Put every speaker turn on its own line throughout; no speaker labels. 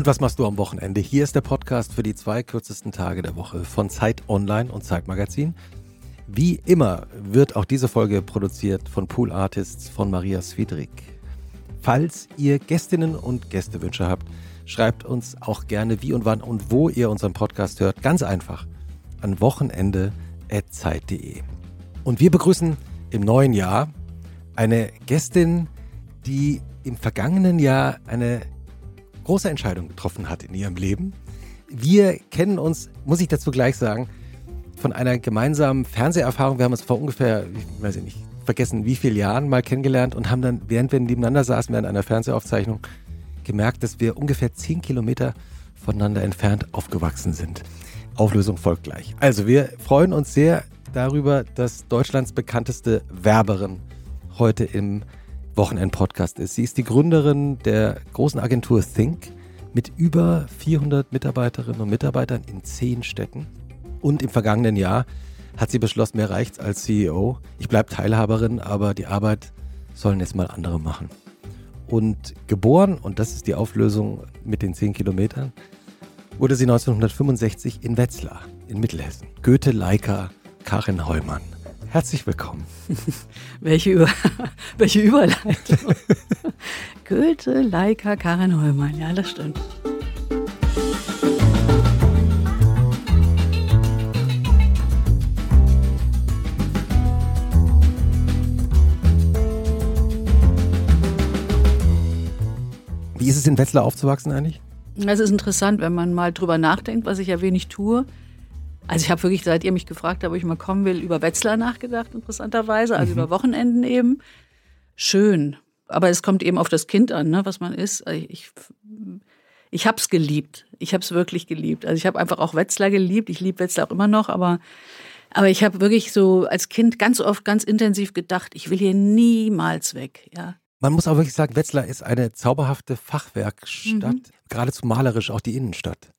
Und was machst du am Wochenende? Hier ist der Podcast für die zwei kürzesten Tage der Woche von Zeit Online und Zeit Magazin. Wie immer wird auch diese Folge produziert von Pool Artists von Maria Swidrig. Falls ihr Gästinnen und Gästewünsche habt, schreibt uns auch gerne wie und wann und wo ihr unseren Podcast hört. Ganz einfach an wochenende.zeit.de. Und wir begrüßen im neuen Jahr eine Gästin, die im vergangenen Jahr eine große Entscheidung getroffen hat in ihrem Leben. Wir kennen uns, muss ich dazu gleich sagen, von einer gemeinsamen Fernseherfahrung. Wir haben uns vor ungefähr, ich weiß nicht, vergessen wie viele Jahren mal kennengelernt und haben dann, während wir nebeneinander saßen während einer Fernsehaufzeichnung, gemerkt, dass wir ungefähr zehn Kilometer voneinander entfernt aufgewachsen sind. Auflösung folgt gleich. Also wir freuen uns sehr darüber, dass Deutschlands bekannteste Werberin heute im Wochenend-Podcast ist. Sie ist die Gründerin der großen Agentur Think mit über 400 Mitarbeiterinnen und Mitarbeitern in zehn Städten. Und im vergangenen Jahr hat sie beschlossen, mir reicht's als CEO. Ich bleibe Teilhaberin, aber die Arbeit sollen jetzt mal andere machen. Und geboren, und das ist die Auflösung mit den 10 Kilometern, wurde sie 1965 in Wetzlar in Mittelhessen. Goethe Leica Karin Heumann. Herzlich willkommen.
welche, Über welche Überleitung. Goethe Leica Karin Heumann, ja, das stimmt.
Wie ist es in Wetzlar aufzuwachsen eigentlich?
Es ist interessant, wenn man mal drüber nachdenkt, was ich ja wenig tue. Also ich habe wirklich, seit ihr mich gefragt habt, ob ich mal kommen will, über Wetzlar nachgedacht, interessanterweise, also mhm. über Wochenenden eben. Schön. Aber es kommt eben auf das Kind an, ne, was man ist. Also ich, ich habe es geliebt. Ich habe es wirklich geliebt. Also ich habe einfach auch Wetzlar geliebt. Ich liebe Wetzlar auch immer noch, aber, aber ich habe wirklich so als Kind ganz oft ganz intensiv gedacht, ich will hier niemals weg. Ja.
Man muss auch wirklich sagen, Wetzlar ist eine zauberhafte Fachwerkstatt, mhm. geradezu malerisch, auch die Innenstadt.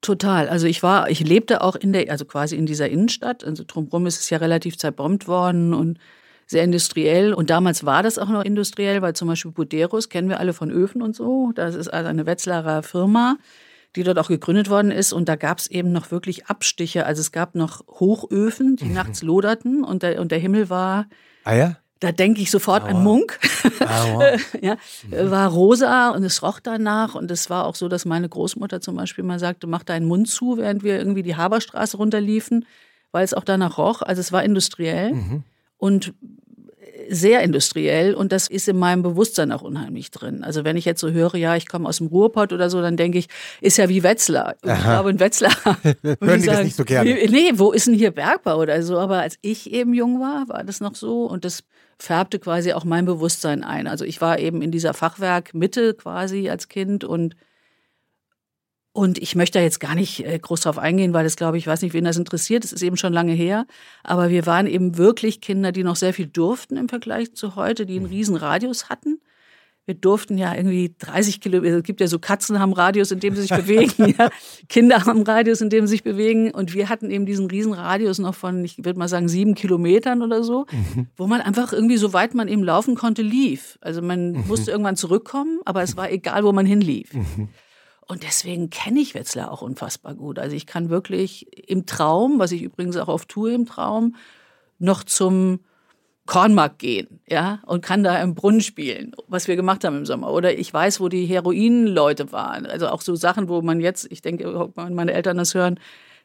Total. Also ich war, ich lebte auch in der, also quasi in dieser Innenstadt. Also drumherum ist es ja relativ zerbombt worden und sehr industriell. Und damals war das auch noch industriell, weil zum Beispiel Buderus kennen wir alle von Öfen und so. Das ist also eine Wetzlarer Firma, die dort auch gegründet worden ist. Und da gab es eben noch wirklich Abstiche. Also es gab noch Hochöfen, die mhm. nachts loderten und der, und der Himmel war.
Ah ja?
Da denke ich sofort Aua. an Munk. ja, war rosa und es roch danach. Und es war auch so, dass meine Großmutter zum Beispiel mal sagte, mach deinen Mund zu, während wir irgendwie die Haberstraße runterliefen, weil es auch danach roch. Also es war industriell. Mhm. Und sehr industriell und das ist in meinem Bewusstsein auch unheimlich drin. Also wenn ich jetzt so höre, ja, ich komme aus dem Ruhrpott oder so, dann denke ich, ist ja wie Wetzlar. Und ich glaube, in Wetzlar
hören die das nicht so gerne.
Nee, wo ist denn hier Bergbau oder so? Aber als ich eben jung war, war das noch so und das färbte quasi auch mein Bewusstsein ein. Also ich war eben in dieser Fachwerkmitte quasi als Kind und und ich möchte da jetzt gar nicht äh, groß drauf eingehen, weil das, glaube ich, weiß nicht, wen das interessiert. Es ist eben schon lange her. Aber wir waren eben wirklich Kinder, die noch sehr viel durften im Vergleich zu heute, die einen mhm. riesen Radius hatten. Wir durften ja irgendwie 30 Kilometer, es gibt ja so Katzen haben Radius, in dem sie sich bewegen, ja. Kinder haben Radius, in dem sie sich bewegen. Und wir hatten eben diesen riesen Radius noch von, ich würde mal sagen, sieben Kilometern oder so, mhm. wo man einfach irgendwie, so weit man eben laufen konnte, lief. Also man mhm. musste irgendwann zurückkommen, aber es war egal, wo man hinlief. Mhm. Und deswegen kenne ich Wetzlar auch unfassbar gut. Also ich kann wirklich im Traum, was ich übrigens auch oft tue im Traum, noch zum Kornmarkt gehen, ja, und kann da im Brunnen spielen, was wir gemacht haben im Sommer. Oder ich weiß, wo die Heroinleute waren. Also auch so Sachen, wo man jetzt, ich denke, wenn meine Eltern das hören,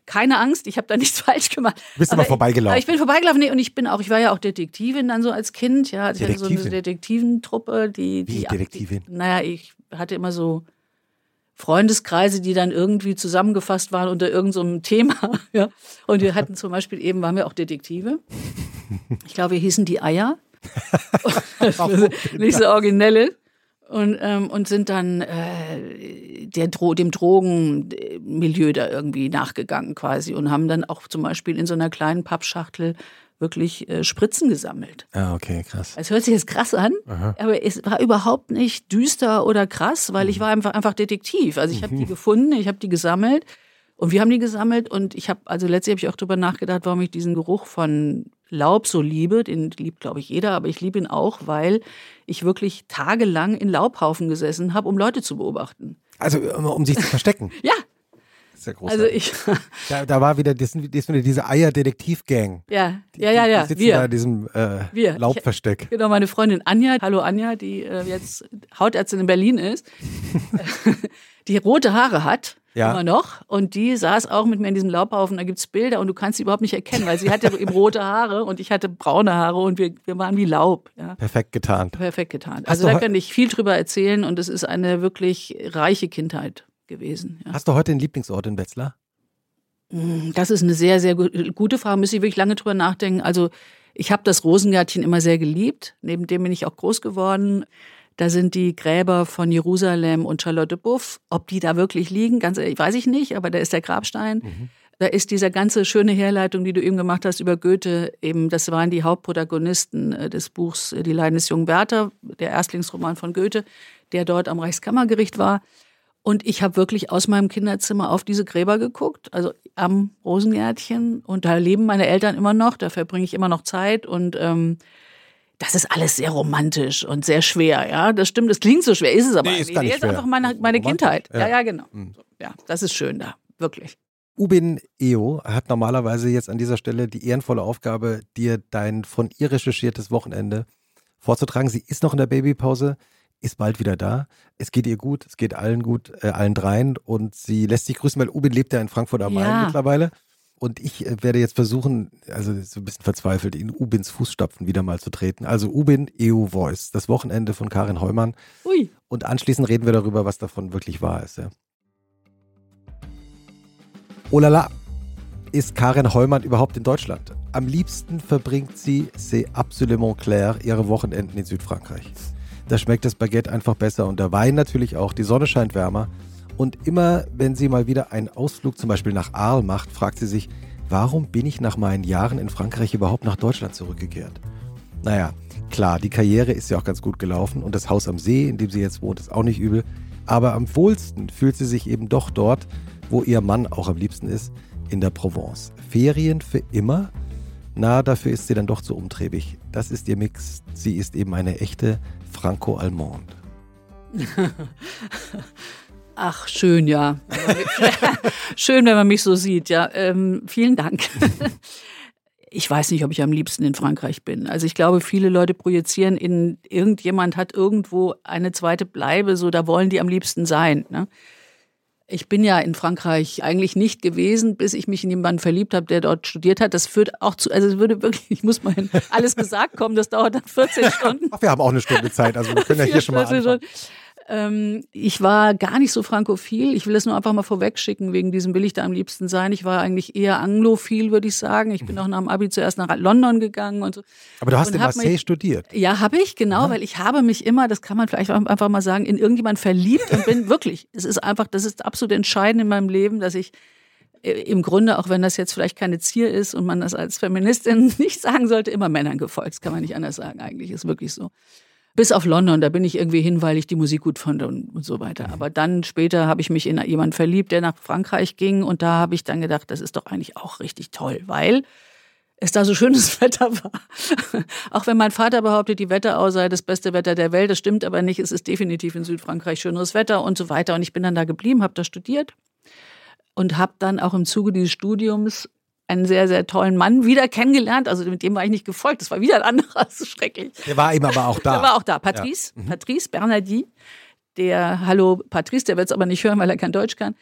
keine Angst, ich habe da nichts falsch gemacht.
Bist du mal vorbeigelaufen?
Ich, ich bin vorbeigelaufen nee, und ich bin auch, ich war ja auch Detektivin dann so als Kind, ja, ich hatte so eine Detektiventruppe, die,
die Wie Detektivin?
Die, naja, ich hatte immer so Freundeskreise, die dann irgendwie zusammengefasst waren unter irgendeinem so Thema. Ja. Und wir hatten zum Beispiel eben, waren wir auch Detektive. Ich glaube, wir hießen die Eier. Nicht so originelle. Und, ähm, und sind dann äh, der Dro dem Drogenmilieu da irgendwie nachgegangen quasi und haben dann auch zum Beispiel in so einer kleinen Pappschachtel wirklich äh, Spritzen gesammelt.
Ah, okay, krass.
Es hört sich jetzt krass an, Aha. aber es war überhaupt nicht düster oder krass, weil ich mhm. war einfach, einfach Detektiv. Also ich habe die mhm. gefunden, ich habe die gesammelt und wir haben die gesammelt und ich habe, also letztlich habe ich auch darüber nachgedacht, warum ich diesen Geruch von Laub so liebe. Den liebt, glaube ich, jeder, aber ich liebe ihn auch, weil ich wirklich tagelang in Laubhaufen gesessen habe, um Leute zu beobachten.
Also um, um sich zu verstecken.
Ja,
ist ja
also ich.
Da, da war wieder, das, sind, das sind wieder diese Eier-Detektiv-Gang.
Ja, ja, ja, ja.
Die sitzen
wir.
da in diesem äh,
Wir.
Laubversteck.
Genau, meine Freundin Anja, hallo Anja, die äh, jetzt Hautärztin in Berlin ist, die rote Haare hat,
Ja.
immer noch, und die saß auch mit mir in diesem Laubhaufen, da gibt's Bilder und du kannst sie überhaupt nicht erkennen, weil sie hatte eben rote Haare und ich hatte braune Haare und wir, wir waren wie Laub. Ja.
Perfekt getarnt.
Perfekt getan.
Hast
Also da kann ich viel drüber erzählen und es ist eine wirklich reiche Kindheit gewesen. Ja.
Hast du heute einen Lieblingsort in Wetzlar?
Das ist eine sehr, sehr gu- gute Frage. Müsste ich wirklich lange drüber nachdenken. Also ich habe das Rosengärtchen immer sehr geliebt. Neben dem bin ich auch groß geworden. Da sind die Gräber von Jerusalem und Charlotte Buff. Ob die da wirklich liegen, ganz ehrlich, weiß ich nicht, aber da ist der Grabstein. Da ist diese ganze schöne Herleitung, die du eben gemacht hast über Goethe, eben, das waren die Hauptprotagonisten äh, des Buchs äh, Die Leiden des jungen Werther, der Erstlingsroman von Goethe, der dort am Reichskammergericht war. Und ich habe wirklich aus meinem Kinderzimmer auf diese Gräber geguckt, also am Rosengärtchen. Und da leben meine Eltern immer noch, da verbringe ich immer noch Zeit. Und ähm, das ist alles sehr romantisch und sehr schwer, ja. Das stimmt, das klingt so schwer, ist es aber
Nee, ist gar nicht
ist einfach meine, meine Kindheit.
ja.
Ja, ja, genau.
Mhm.
Ja, das ist schön da, wirklich.
Ubin Eo hat normalerweise jetzt an dieser Stelle die ehrenvolle Aufgabe, dir dein von ihr recherchiertes Wochenende vorzutragen. Sie ist noch in der Babypause, ist bald wieder da. Es geht ihr gut, es geht allen gut, äh, allen dreien und sie lässt sich grüßen, weil Ubin lebt ja in Frankfurt am Main
Ja.
mittlerweile. Und ich äh, werde jetzt versuchen, also so ein bisschen verzweifelt, in Ubins Fußstapfen wieder mal zu treten. Also Ubin EU Voice, das Wochenende von Karin Heumann.
Ui.
Und anschließend reden wir darüber, was davon wirklich wahr ist. Ja. Oh la la, ist Karin Heumann überhaupt in Deutschland? Am liebsten verbringt sie, c'est absolument clair, ihre Wochenenden in Südfrankreich. Da schmeckt das Baguette einfach besser und der Wein natürlich auch, die Sonne scheint wärmer. Und immer, wenn sie mal wieder einen Ausflug zum Beispiel nach Arles macht, fragt sie sich, warum bin ich nach meinen Jahren in Frankreich überhaupt nach Deutschland zurückgekehrt? Naja, klar, die Karriere ist ja auch ganz gut gelaufen und das Haus am See, in dem sie jetzt wohnt, ist auch nicht übel. Aber am wohlsten fühlt sie sich eben doch dort, wo ihr Mann auch am liebsten ist, in der Provence. Ferien für immer? Na, dafür ist sie dann doch zu umtriebig. Das ist ihr Mix. Sie ist eben eine echte Franco-Allemande.
Ach, schön, ja. schön, wenn man mich so sieht, ja. Ähm, vielen Dank. Ich weiß nicht, ob ich am liebsten in Frankreich bin. Also ich glaube, viele Leute projizieren in irgendjemand hat irgendwo eine zweite Bleibe, so da wollen die am liebsten sein. Ne? Ich bin ja in Frankreich eigentlich nicht gewesen, bis ich mich in jemanden verliebt habe, der dort studiert hat. Das führt auch zu, also es würde wirklich, ich muss mal in alles gesagt kommen, das dauert dann 14 Stunden.
Ach, wir haben auch eine Stunde Zeit, also wir können ja hier schon mal anfangen.
Ähm, ich war gar nicht so frankophil. Ich will das nur einfach mal vorwegschicken, wegen diesem will ich da am liebsten sein. Ich war eigentlich eher anglophil, würde ich sagen. Ich bin auch nach dem Abi zuerst nach London gegangen und so.
Aber du hast in Marseille
mich-
studiert.
Ja, habe ich, genau, weil ich habe mich immer, das kann man vielleicht einfach mal sagen, in irgendjemand verliebt und bin wirklich, es ist einfach, das ist absolut entscheidend in meinem Leben, dass ich äh, im Grunde, auch wenn das jetzt vielleicht keine Zier ist und man das als Feministin nicht sagen sollte, immer Männern gefolgt. Das kann man nicht anders sagen eigentlich, ist wirklich so. Bis auf London, da bin ich irgendwie hin, weil ich die Musik gut fand und, und so weiter. Aber dann später habe ich mich in jemanden verliebt, der nach Frankreich ging und da habe ich dann gedacht, das ist doch eigentlich auch richtig toll, weil es da so schönes Wetter war. Auch wenn mein Vater behauptet, die Wetterau sei das beste Wetter der Welt, das stimmt aber nicht. Es ist definitiv in Südfrankreich schöneres Wetter und so weiter. Und ich bin dann da geblieben, habe da studiert und habe dann auch im Zuge dieses Studiums einen sehr, sehr tollen Mann wieder kennengelernt. Also mit dem war ich nicht gefolgt. Das war wieder ein anderer. Das ist schrecklich.
Der war eben aber auch da.
Der war auch da. Patrice, Patrice Bernardi, der, hallo Patrice, der wird es aber nicht hören, weil er kein Deutsch kann.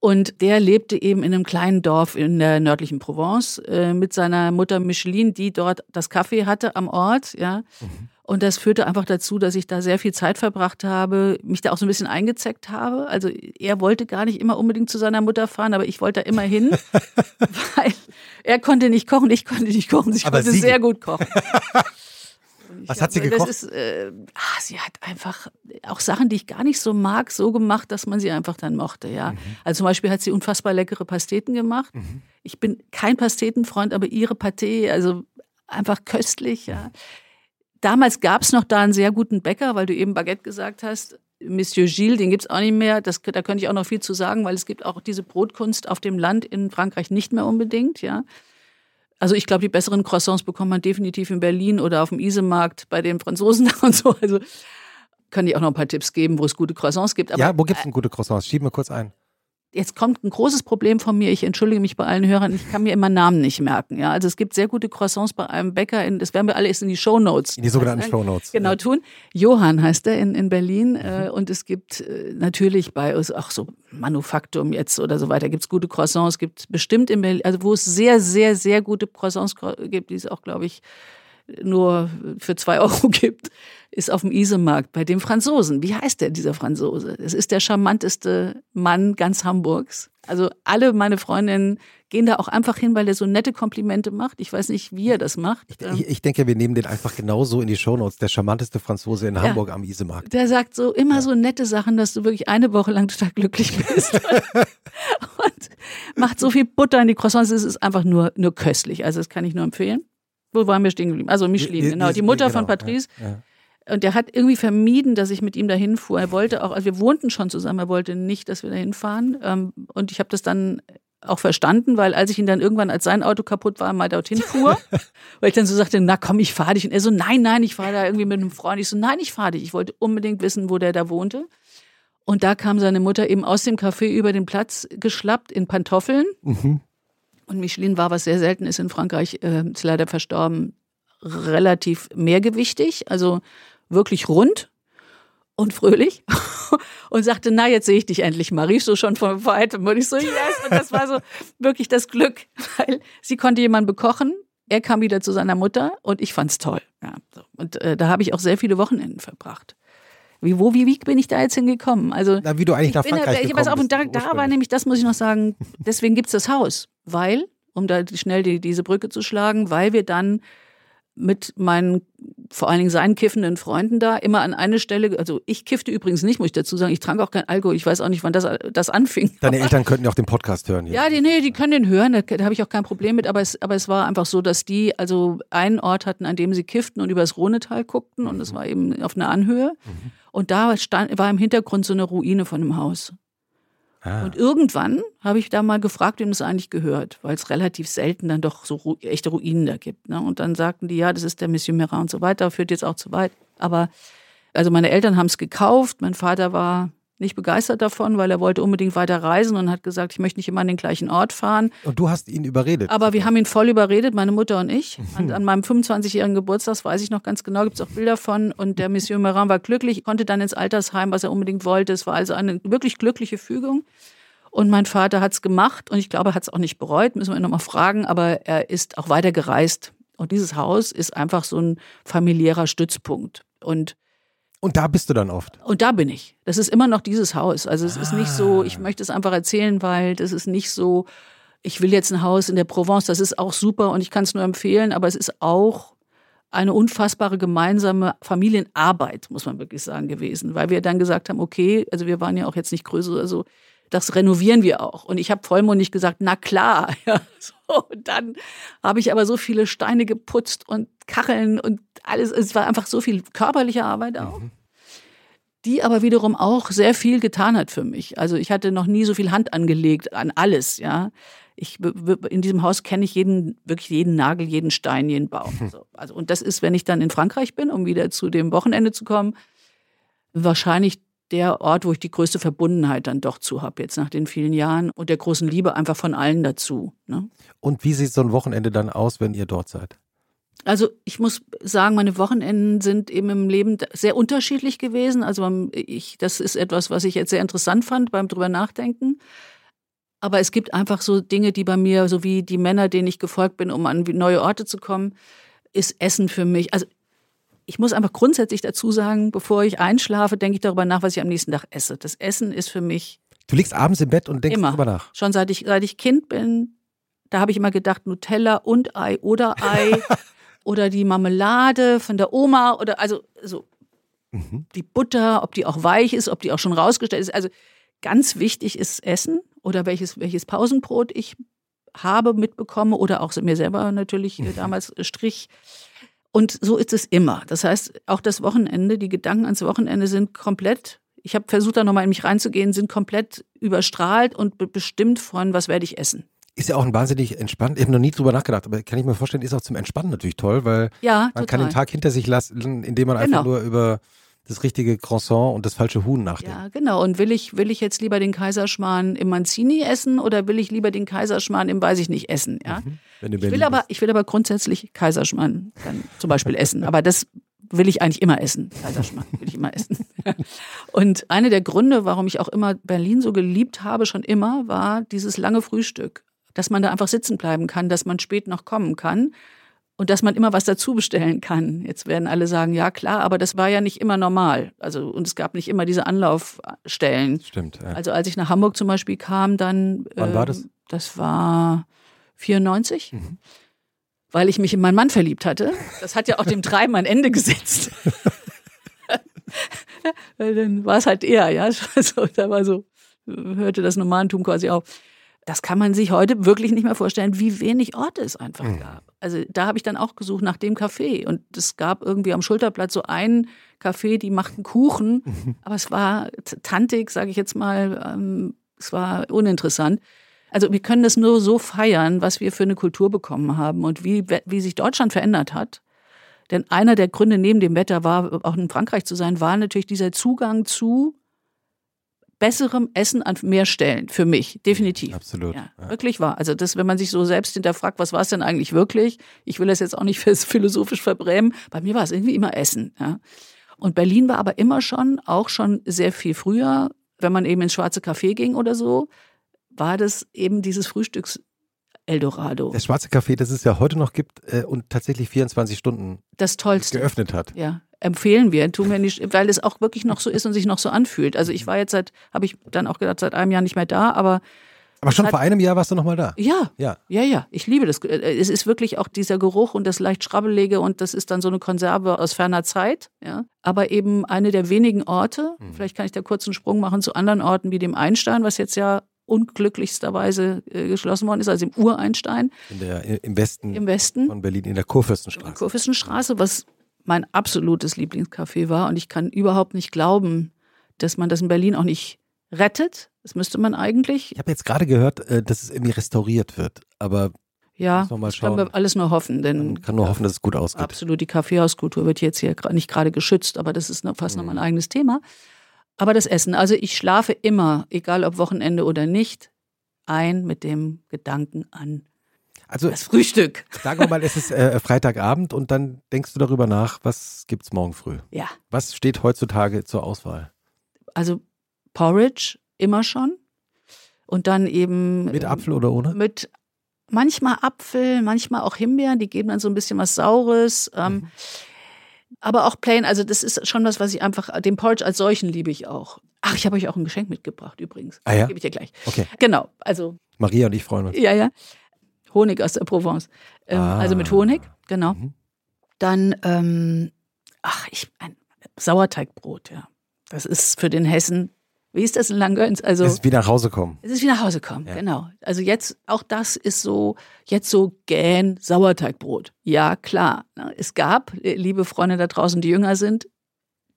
Und der lebte eben in einem kleinen Dorf in der nördlichen Provence äh, mit seiner Mutter Micheline, die dort das Café hatte am Ort, ja. Und das führte einfach dazu, dass ich da sehr viel Zeit verbracht habe, mich da auch so ein bisschen eingezeckt habe. Also er wollte gar nicht immer unbedingt zu seiner Mutter fahren, aber ich wollte da immer hin, weil er konnte nicht kochen, ich konnte nicht kochen. Ich
Aber
konnte
sie-
sehr gut kochen.
Was hat sie
habe-
gekocht?
Ist, äh, ah, sie hat einfach auch Sachen, die ich gar nicht so mag, so gemacht, dass man sie einfach dann mochte, ja. Also zum Beispiel hat sie unfassbar leckere Pasteten gemacht. Ich bin kein Pastetenfreund, aber ihre Pâté, also einfach köstlich, ja. Damals gab es noch da einen sehr guten Bäcker, weil du eben Baguette gesagt hast. Monsieur Gilles, den gibt's auch nicht mehr. Das, da könnte ich auch noch viel zu sagen, weil es gibt auch diese Brotkunst auf dem Land in Frankreich nicht mehr unbedingt, ja. Also ich glaube, die besseren Croissants bekommt man definitiv in Berlin oder auf dem Isemarkt bei den Franzosen und so. Also kann ich auch noch ein paar Tipps geben, wo es gute Croissants gibt.
Aber, ja, wo gibt es denn gute Croissants? Schieben wir kurz ein
jetzt kommt ein großes Problem von mir. Ich entschuldige mich bei allen Hörern. Ich kann mir immer Namen nicht merken. Ja, also es gibt sehr gute Croissants bei einem Bäcker. In, das werden wir alles in die Show Notes.
In die sogenannten Show Notes.
Genau ja. tun. Johann heißt er in, in Berlin. Äh, und es gibt äh, natürlich bei uns auch so Manufaktum jetzt oder so weiter. Gibt es gute Croissants. Gibt bestimmt in Berlin, also wo es sehr, sehr, sehr gute Croissants gibt, die es auch, glaube ich, nur für zwei Euro gibt, ist auf dem Isemarkt bei dem Franzosen. Wie heißt der, dieser Franzose? Es ist der charmanteste Mann ganz Hamburgs. Also alle meine Freundinnen gehen da auch einfach hin, weil er so nette Komplimente macht. Ich weiß nicht, wie er das macht.
Ich, ich, ich denke, wir nehmen den einfach genauso in die Shownotes. Der charmanteste Franzose in ja, Hamburg am Isemarkt.
Der sagt so immer ja. so nette Sachen, dass du wirklich eine Woche lang total glücklich bist. und macht so viel Butter in die Croissants. Es ist einfach nur, nur köstlich. Also das kann ich nur empfehlen. Wo waren wir stehen geblieben? Also Michelin, genau. Die Mutter genau, von Patrice. Ja, ja. Und der hat irgendwie vermieden, dass ich mit ihm dahin fuhr. Er wollte auch, also wir wohnten schon zusammen, er wollte nicht, dass wir dahin fahren. Ähm, und ich habe das dann auch verstanden, weil als ich ihn dann irgendwann, als sein Auto kaputt war, mal dorthin fuhr, weil ich dann so sagte, na komm, ich fahre dich. Und er so, nein, nein, ich fahre da irgendwie mit einem Freund. Ich so, nein, ich fahre dich. Ich wollte unbedingt wissen, wo der da wohnte. Und da kam seine Mutter eben aus dem Café über den Platz geschlappt in Pantoffeln. Mhm. Und Michelin war, was sehr selten ist in Frankreich, äh, ist leider verstorben, relativ mehrgewichtig, also wirklich rund und fröhlich und sagte, na, jetzt sehe ich dich endlich mal. Rief so schon von weitem. Und ich so, yes. Und das war so wirklich das Glück, weil sie konnte jemanden bekochen. Er kam wieder zu seiner Mutter und ich fand's toll. Ja, so. Und äh, da habe ich auch sehr viele Wochenenden verbracht. Wie, wo, wie, wie bin ich da jetzt hingekommen? Also,
Na, wie du eigentlich nach Frankreich
bin, gekommen auf, und da, da war nämlich, das muss ich noch sagen, deswegen gibt's das Haus. Weil, um da schnell die, diese Brücke zu schlagen, weil wir dann mit meinen, vor allen Dingen seinen kiffenden Freunden da, immer an eine Stelle, also ich kiffte übrigens nicht, muss ich dazu sagen, ich trank auch kein Alkohol, ich weiß auch nicht, wann das, das anfing.
Deine Eltern könnten ja auch den Podcast hören.
Hier. Ja, die, nee, die können den hören, da, da habe ich auch kein Problem mit, aber es, aber es war einfach so, dass die also einen Ort hatten, an dem sie kifften und übers Rhonetal guckten und es mhm. war eben auf einer Anhöhe mhm. und da stand, war im Hintergrund so eine Ruine von einem Haus. Ah. Und irgendwann habe ich da mal gefragt, wem das eigentlich gehört, weil es relativ selten dann doch so ru echte Ruinen da gibt. Ne? Und dann sagten die, ja, das ist der Monsieur Merat und so weiter, führt jetzt auch zu weit. Aber also meine Eltern haben es gekauft, mein Vater war nicht begeistert davon, weil er wollte unbedingt weiter reisen und hat gesagt, ich möchte nicht immer an den gleichen Ort fahren.
Und du hast ihn überredet.
Aber wir haben ihn voll überredet, meine Mutter und ich. Und an meinem 25-jährigen Geburtstag, weiß ich noch ganz genau, gibt es auch Bilder von. Und der Monsieur Meran war glücklich, konnte dann ins Altersheim, was er unbedingt wollte. Es war also eine wirklich glückliche Fügung. Und mein Vater hat es gemacht und ich glaube, er hat es auch nicht bereut, müssen wir ihn nochmal fragen, aber er ist auch weiter gereist. Und dieses Haus ist einfach so ein familiärer Stützpunkt. Und
und da bist du dann oft.
Und da bin ich. Das ist immer noch dieses Haus. Also es ah. ist nicht so, ah. ich möchte es einfach erzählen, weil das ist nicht so, ich will jetzt ein Haus in der Provence, das ist auch super und ich kann es nur empfehlen, aber es ist auch eine unfassbare gemeinsame Familienarbeit, muss man wirklich sagen, gewesen. Weil wir dann gesagt haben, okay, also wir waren ja auch jetzt nicht größer, also das renovieren wir auch. Und ich habe vollmundig gesagt, na klar. Ja, so. Und dann habe ich aber so viele Steine geputzt und Kacheln und alles. Es war einfach so viel körperliche Arbeit auch. Mhm. Die aber wiederum auch sehr viel getan hat für mich. Also ich hatte noch nie so viel Hand angelegt an alles, ja. Ich, in diesem Haus kenne ich jeden, wirklich jeden Nagel, jeden Stein, jeden Baum. So. Also, und das ist, wenn ich dann in Frankreich bin, um wieder zu dem Wochenende zu kommen, wahrscheinlich der Ort, wo ich die größte Verbundenheit dann doch zu habe, jetzt nach den vielen Jahren und der großen Liebe einfach von allen dazu. Ne?
Und wie sieht so ein Wochenende dann aus, wenn ihr dort seid?
Also ich muss sagen, meine Wochenenden sind eben im Leben sehr unterschiedlich gewesen. Also ich, das ist etwas, was ich jetzt sehr interessant fand beim drüber nachdenken. Aber es gibt einfach so Dinge, die bei mir, so wie die Männer, denen ich gefolgt bin, um an neue Orte zu kommen, ist Essen für mich. Also ich muss einfach grundsätzlich dazu sagen, bevor ich einschlafe, denke ich darüber nach, was ich am nächsten Tag esse. Das Essen ist für mich.
Du liegst abends im Bett und denkst
immer.
darüber nach.
Schon seit ich, seit ich Kind bin, da habe ich immer gedacht, Nutella und Ei oder Ei oder die Marmelade von der Oma oder also so mhm. die Butter, ob die auch weich ist, ob die auch schon rausgestellt ist. Also ganz wichtig ist Essen oder welches, welches Pausenbrot ich habe, mitbekomme oder auch mir selber natürlich mhm. damals strich. Und so ist es immer. Das heißt, auch das Wochenende, die Gedanken ans Wochenende sind komplett, ich habe versucht, da nochmal in mich reinzugehen, sind komplett überstrahlt und bestimmt von, was werde ich essen.
Ist ja auch ein wahnsinnig entspannt. Ich habe noch nie drüber nachgedacht, aber kann ich mir vorstellen, ist auch zum Entspannen natürlich toll, weil
ja,
man kann den Tag hinter sich lassen, indem man einfach genau. nur über das richtige Croissant und das falsche Huhn nachdenken.
Ja, genau. Und will ich, will ich jetzt lieber den Kaiserschmarrn im Manzini essen oder will ich lieber den Kaiserschmarrn im Weiß ich nicht essen? Ja?
Wenn du
Ich will, aber, ich will aber grundsätzlich Kaiserschmarrn dann zum Beispiel essen. Aber das will ich eigentlich immer essen. Kaiserschmarrn will ich immer essen. Und einer der Gründe, warum ich auch immer Berlin so geliebt habe, schon immer, war dieses lange Frühstück. Dass man da einfach sitzen bleiben kann, dass man spät noch kommen kann und dass man immer was dazu bestellen kann. Jetzt werden alle sagen, ja klar, aber das war ja nicht immer normal. Also, und es gab nicht immer diese Anlaufstellen.
Stimmt. Ja.
Also als ich nach Hamburg zum Beispiel kam, dann.
Wann war
ähm,
das?
Das war 94,
Mhm.
weil ich mich in meinen Mann verliebt hatte. Das hat ja auch dem Treiben ein Ende gesetzt. Weil dann war es halt er, ja. Also, da war so, hörte das Nomadentum quasi auf. Das kann man sich heute wirklich nicht mehr vorstellen, wie wenig Orte es einfach
Mhm.
gab. Also da habe ich dann auch gesucht nach dem Café und es gab irgendwie am Schulterplatz so einen Café, die machten Kuchen,
Mhm.
aber es war tantig, sage ich jetzt mal, ähm, es war uninteressant. Also wir können das nur so feiern, was wir für eine Kultur bekommen haben und wie, wie sich Deutschland verändert hat. Denn einer der Gründe neben dem Wetter war, auch in Frankreich zu sein, war natürlich dieser Zugang zu besserem Essen an mehr Stellen für mich, definitiv.
Absolut.
Ja,
Ja.
wirklich wahr. Also das, wenn man sich so selbst hinterfragt, was war es denn eigentlich wirklich? Ich will das jetzt auch nicht philosophisch verbrämen. Bei mir war es irgendwie immer Essen. Ja. Und Berlin war aber immer schon, auch schon sehr viel früher, wenn man eben ins Schwarze Café ging oder so, war das eben dieses Frühstücks Eldorado.
Das schwarze Café, das es ja heute noch gibt äh, und tatsächlich 24 Stunden
Das Tollste.
geöffnet hat.
Ja, empfehlen wir, tun wir nicht, weil es auch wirklich noch so ist und sich noch so anfühlt. Also ich war jetzt seit, habe ich dann auch gedacht, seit einem Jahr nicht mehr da, aber
Aber schon vor einem Jahr warst du noch mal da.
ja,
Ja.
ja, ja, ich liebe das. Es ist wirklich auch dieser Geruch und das leicht Schrabbelige und das ist dann so eine Konserve aus ferner Zeit, ja. Aber eben eine der wenigen Orte, vielleicht kann ich da kurz einen Sprung machen zu anderen Orten wie dem Einstein, was jetzt ja unglücklichsterweise äh, geschlossen worden ist, also im Ureinstein
In der, Im Westen
im Westen.
von Berlin, in der Kurfürstenstraße.
Kurfürstenstraße, was mein absolutes Lieblingscafé war. Und ich kann überhaupt nicht glauben, dass man das in Berlin auch nicht rettet. Das müsste man eigentlich.
Ich habe jetzt gerade gehört, äh, dass es irgendwie restauriert wird. Aber
Ja, das können wir alles nur hoffen, denn
man kann nur hoffen, dass es gut ausgeht.
absolut die Kaffeehauskultur wird jetzt hier nicht gerade geschützt, aber das ist fast
Mhm.
nochmal ein eigenes Thema. Aber das Essen, also ich schlafe immer, egal ob Wochenende oder nicht, ein mit dem Gedanken an
Also
das Frühstück.
sagen wir mal, es ist äh, Freitagabend und dann denkst du darüber nach, was gibt's morgen früh?
Ja,
Was steht heutzutage zur Auswahl?
also Porridge immer schon. Und dann eben
Mit Apfel oder ohne?
mit manchmal Apfel, manchmal auch Himbeeren, die geben dann so ein bisschen was Saures. Ähm,
Mhm.
Aber auch plain, also das ist schon was, was ich einfach, den Porridge als solchen liebe ich auch. Ach, ich habe euch auch ein Geschenk mitgebracht übrigens.
Ah ja?
Gebe ich dir gleich.
Okay.
Genau, also
Maria und ich freuen uns.
ja, ja. Honig aus der Provence. Ähm,
Ah.
Also mit Honig, genau.
Mhm.
Dann, ähm, ach, ich, ein Sauerteigbrot, ja. Das ist für den Hessen, wie ist das in Langgöns? Also,
Es ist wie nach Hause kommen.
es ist wie nach Hause kommen,
Ja.
genau. Also jetzt, auch das ist so, jetzt so gähn Sauerteigbrot. Ja, klar. ne. Es gab, liebe Freunde da draußen, die jünger sind,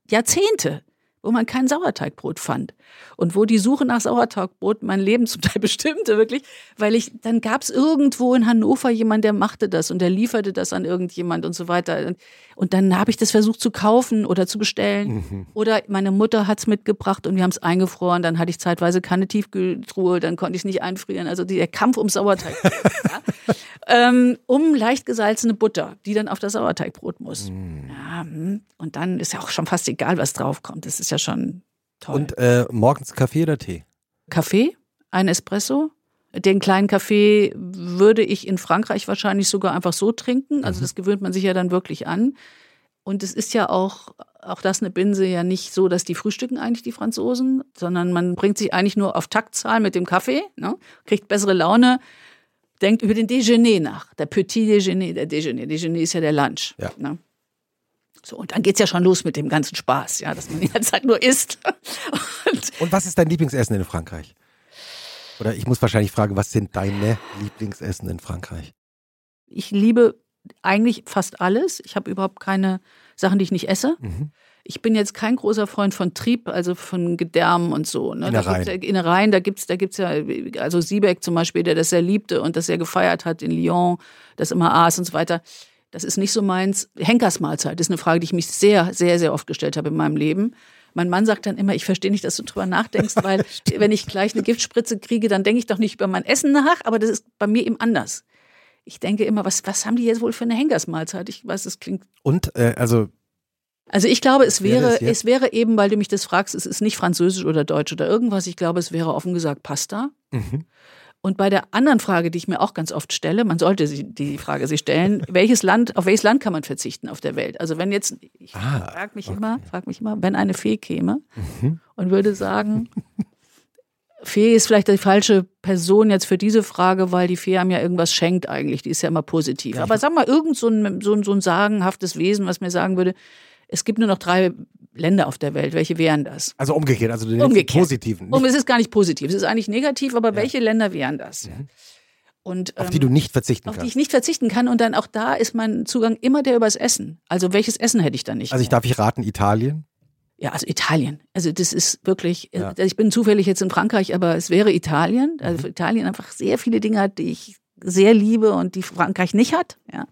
Jahrzehnte, wo man kein Sauerteigbrot fand. Und wo die Suche nach Sauerteigbrot mein Leben zum Teil bestimmte, wirklich. Weil ich, dann gab es irgendwo in Hannover jemand, der machte das und der lieferte das an irgendjemand und so weiter. Und, und dann habe ich das versucht zu kaufen oder zu bestellen.
Mhm.
Oder meine Mutter hat's mitgebracht und wir haben es eingefroren. Dann hatte ich zeitweise keine Tiefkühltruhe, dann konnte ich es nicht einfrieren. Also der Kampf um Sauerteig. ja. Ähm, um leicht gesalzene Butter, die dann auf das Sauerteigbrot muss.
Mhm.
Ja, hm. und dann ist ja auch schon fast egal, was draufkommt. Das ist ja schon toll.
Und äh, morgens Kaffee oder Tee?
Kaffee, ein Espresso. Den kleinen Kaffee würde ich in Frankreich wahrscheinlich sogar einfach so trinken. Also das gewöhnt man sich ja dann wirklich an. Und es ist ja auch, auch das eine Binse ja nicht so, dass die frühstücken eigentlich die Franzosen, sondern man bringt sich eigentlich nur auf Taktzahl mit dem Kaffee, ne? kriegt bessere Laune, denkt über den Déjeuner nach. Der Petit Déjeuner, der Déjeuner. Déjeuner ist ja der Lunch.
Ja.
Ne? So, und dann geht's ja schon los mit dem ganzen Spaß, ja, dass man die ganze Zeit nur isst. Und
Und was ist dein Lieblingsessen in Frankreich? Oder ich muss wahrscheinlich fragen, was sind deine Lieblingsessen in Frankreich?
ich liebe eigentlich fast alles. Ich habe überhaupt keine Sachen, die ich nicht esse.
Mhm.
Ich bin jetzt kein großer Freund von Trieb, also von Gedärmen und so. Ne? Da
Innereien.
gibt's ja, Innereien, da gibt's, da gibt's ja, also Siebeck zum Beispiel, der das sehr liebte und das sehr gefeiert hat in Lyon, das immer aß und so weiter. Das ist nicht so meins. Henkersmahlzeit ist eine Frage, die ich mich sehr, sehr, sehr oft gestellt habe in meinem Leben. Mein Mann sagt dann immer, ich verstehe nicht, dass du drüber nachdenkst, weil wenn ich gleich eine Giftspritze kriege, dann denke ich doch nicht über mein Essen nach, aber das ist bei mir eben anders. Ich denke immer, was, was haben die jetzt wohl für eine Henkersmahlzeit? Ich weiß, es klingt.
Und, äh, also.
Also ich glaube, es wäre, es wäre eben, weil du mich das fragst, es ist nicht Französisch oder Deutsch oder irgendwas. Ich glaube, es wäre offen gesagt Pasta. Mhm. Und bei der anderen Frage, die ich mir auch ganz oft stelle, man sollte die Frage sich stellen, welches Land, auf welches Land kann man verzichten auf der Welt? Also wenn jetzt, ich ah, frage mich okay. immer, frag mich immer, wenn eine Fee käme mhm. und würde sagen, Fee ist vielleicht die falsche Person jetzt für diese Frage, weil die Fee einem ja irgendwas schenkt eigentlich. Die ist ja immer positiv. Aber sag mal, irgend so ein, so, ein, so ein sagenhaftes Wesen, was mir sagen würde, es gibt nur noch drei Länder auf der Welt. Welche wären das?
Also umgekehrt, also den
umgekehrt.
positiven.
Um, es ist gar nicht positiv, es ist eigentlich negativ, aber ja. welche Länder wären das? Mhm.
Und, auf die du nicht verzichten
auf
kannst.
Auf die ich nicht verzichten kann. Und dann auch da ist mein Zugang immer der übers Essen. Also welches Essen hätte ich dann nicht?
Also ich mehr? darf ich raten, Italien?
Ja, also Italien. Also das ist wirklich, ja. Also ich bin zufällig jetzt in Frankreich, aber es wäre Italien. Also mhm. Italien einfach sehr viele Dinge hat, die ich sehr liebe und die Frankreich nicht hat. Ja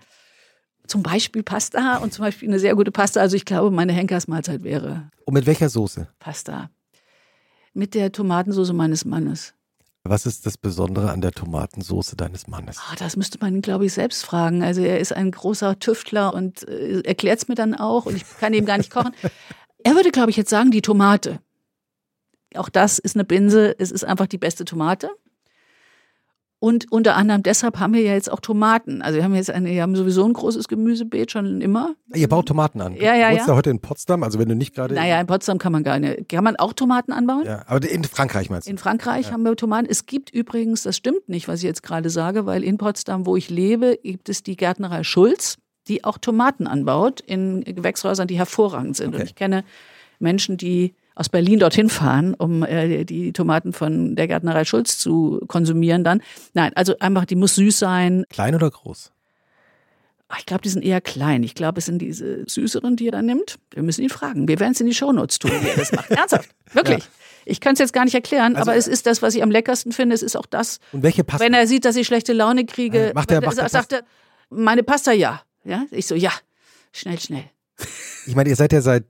zum Beispiel Pasta und zum Beispiel eine sehr gute Pasta. Also ich glaube, meine Henkersmahlzeit wäre.
Und mit welcher Soße?
Pasta. Mit der Tomatensoße meines Mannes.
Was ist das Besondere an der Tomatensoße deines Mannes?
Oh, das müsste man, glaube ich, selbst fragen. Also er ist ein großer Tüftler und äh, erklärt es mir dann auch und ich kann ihm gar nicht kochen. er würde, glaube ich, jetzt sagen, die Tomate. Auch das ist eine Binse. Es ist einfach die beste Tomate. Und unter anderem deshalb haben wir ja jetzt auch Tomaten. Also wir haben jetzt eine, wir haben sowieso ein großes Gemüsebeet schon immer.
Ihr baut Tomaten an.
Ja, ja,
du
ja.
ja heute in Potsdam, also wenn du nicht gerade.
Naja, in Potsdam kann man gar nicht. Kann man auch Tomaten anbauen?
Ja, aber in Frankreich meinst du?
In Frankreich ja. haben wir Tomaten. Es gibt übrigens, das stimmt nicht, was ich jetzt gerade sage, weil in Potsdam, wo ich lebe, gibt es die Gärtnerei Schulz, die auch Tomaten anbaut in Gewächshäusern, die hervorragend sind. Okay. Und ich kenne Menschen, die aus Berlin dorthin fahren, um äh, die Tomaten von der Gärtnerei Schulz zu konsumieren dann. Nein, also einfach, die muss süß sein.
Klein oder groß?
Ach, ich glaube, die sind eher klein. Ich glaube, es sind diese süßeren, die er da nimmt. Wir müssen ihn fragen. Wir werden es in die Shownotes tun, wie er das macht. Ernsthaft. Wirklich. Ja. Ich kann es jetzt gar nicht erklären, also, aber es ist das, was ich am leckersten finde. Es ist auch das.
Und welche Pasta?
Wenn er sieht, dass ich schlechte Laune kriege,
äh, macht er, macht
sagt er, meine Pasta ja. Ja, ich so, ja, schnell, schnell.
Ich meine, ihr seid ja seit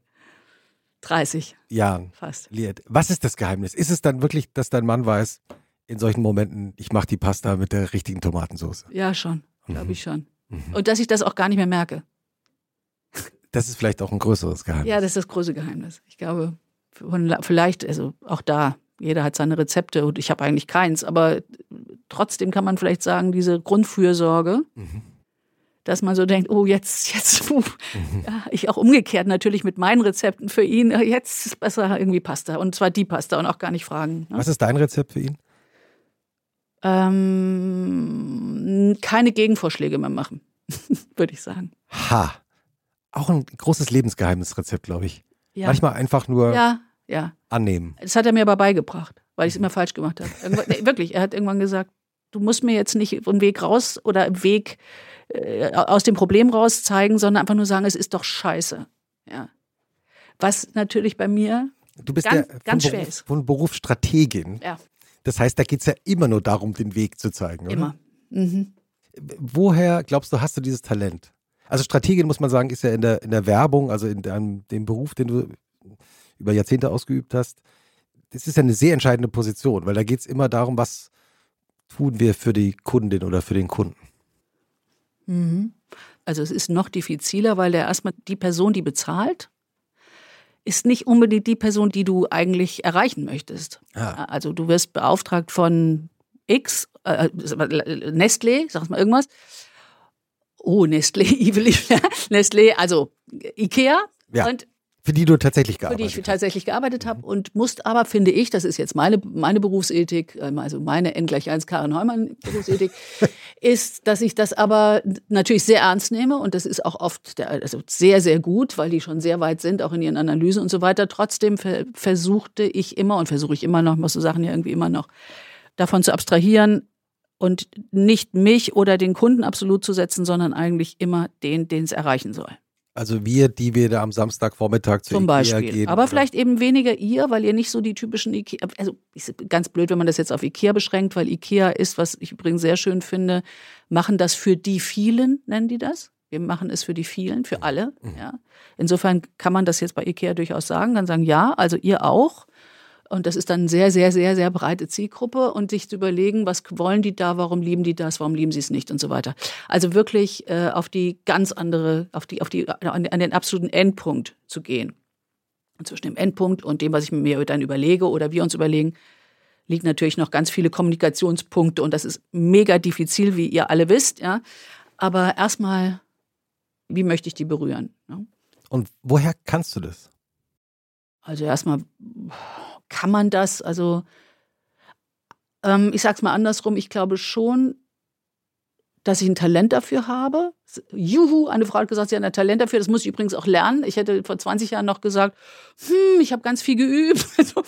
30
Jahren
fast.
liiert. Was ist das Geheimnis? Ist es dann wirklich, dass dein Mann weiß, in solchen Momenten, ich mache die Pasta mit der richtigen Tomatensauce?
Ja, schon. Glaube mhm. ich schon. Mhm. Und dass ich das auch gar nicht mehr merke.
Das ist vielleicht auch ein größeres Geheimnis.
Ja, das ist das große Geheimnis. Ich glaube, vielleicht, also auch da, jeder hat seine Rezepte und ich habe eigentlich keins, aber trotzdem kann man vielleicht sagen, diese Grundfürsorge. Mhm dass man so denkt, oh, jetzt, jetzt, puh. Mhm. Ja, ich auch umgekehrt natürlich mit meinen Rezepten für ihn, jetzt ist besser irgendwie Pasta und zwar die Pasta und auch gar nicht fragen.
Ne? Was ist dein Rezept für ihn?
Ähm, keine Gegenvorschläge mehr machen, würde ich sagen.
Ha, auch ein großes Lebensgeheimnisrezept, glaube ich. Ja. Manchmal einfach nur
ja, ja.
annehmen.
Das hat er mir aber beigebracht, weil ich es immer falsch gemacht habe. Nee, wirklich, er hat irgendwann gesagt, du musst mir jetzt nicht einen Weg raus oder einen Weg äh, aus dem Problem raus zeigen, sondern einfach nur sagen, es ist doch scheiße. Ja. Was natürlich bei mir
du bist
ganz,
ja
ganz
schwer
Beruf, ist.
Von Beruf Strategin.
Ja.
Das heißt, da geht es ja immer nur darum, den Weg zu zeigen, oder?
Immer. Mhm.
Woher glaubst du, hast du dieses Talent? Also Strategin, muss man sagen, ist ja in der, in der Werbung, also in deinem, dem Beruf, den du über Jahrzehnte ausgeübt hast, das ist ja eine sehr entscheidende Position, weil da geht es immer darum, was tun wir für die Kundin oder für den Kunden.
Mhm. Also es ist noch diffiziler, weil der erstmal die Person, die bezahlt, ist nicht unbedingt die Person, die du eigentlich erreichen möchtest. Ja. Also du wirst beauftragt von X, äh, Nestlé, sag mal irgendwas. Oh, Nestlé, Nestlé, also Ikea.
Ja. Und für die du tatsächlich gearbeitet
hast. Für die ich tatsächlich gearbeitet habe und musst aber, finde ich, das ist jetzt meine, meine Berufsethik, ähm, also meine N gleich 1 Karin Heumann Berufsethik, ist, dass ich das aber natürlich sehr ernst nehme und das ist auch oft der, also sehr, sehr gut, weil die schon sehr weit sind, auch in ihren Analysen und so weiter. Trotzdem versuchte ich immer und versuche ich immer noch, muss so Sachen ja irgendwie immer noch, davon zu abstrahieren, und nicht mich oder den Kunden absolut zu setzen, sondern eigentlich immer den, den es erreichen soll.
Also wir, die wir da am Samstagvormittag zu
Zum
Ikea
Beispiel.
gehen.
Aber oder? vielleicht eben weniger ihr, weil ihr nicht so die typischen Ikea, also ist ganz blöd, wenn man das jetzt auf Ikea beschränkt, weil Ikea ist, was ich übrigens sehr schön finde, machen das für die vielen, nennen die das. Wir machen es für die vielen, für alle. Ja. Insofern kann man das jetzt bei IKEA durchaus sagen. Dann sagen, ja, also ihr auch. Und das ist dann sehr, sehr, sehr, sehr breite Zielgruppe und sich zu überlegen, was wollen die da, warum lieben die das, warum lieben sie es nicht und so weiter. Also wirklich äh, auf die ganz andere, auf die, auf die, an, den absoluten Endpunkt zu gehen. Und zwischen dem Endpunkt und dem, was ich mir dann überlege oder wir uns überlegen, liegen natürlich noch ganz viele Kommunikationspunkte und das ist mega diffizil, wie ihr alle wisst, ja. Aber erstmal, wie möchte ich die berühren? Ne?
Und woher kannst du das?
Also erstmal kann man das, also ähm, ich sag's mal andersrum, ich glaube schon, dass ich ein Talent dafür habe. Juhu, eine Frau hat gesagt, sie hat ein Talent dafür. Das muss ich übrigens auch lernen. Ich hätte vor 20 Jahren noch gesagt, hm, ich habe ganz viel geübt. Also,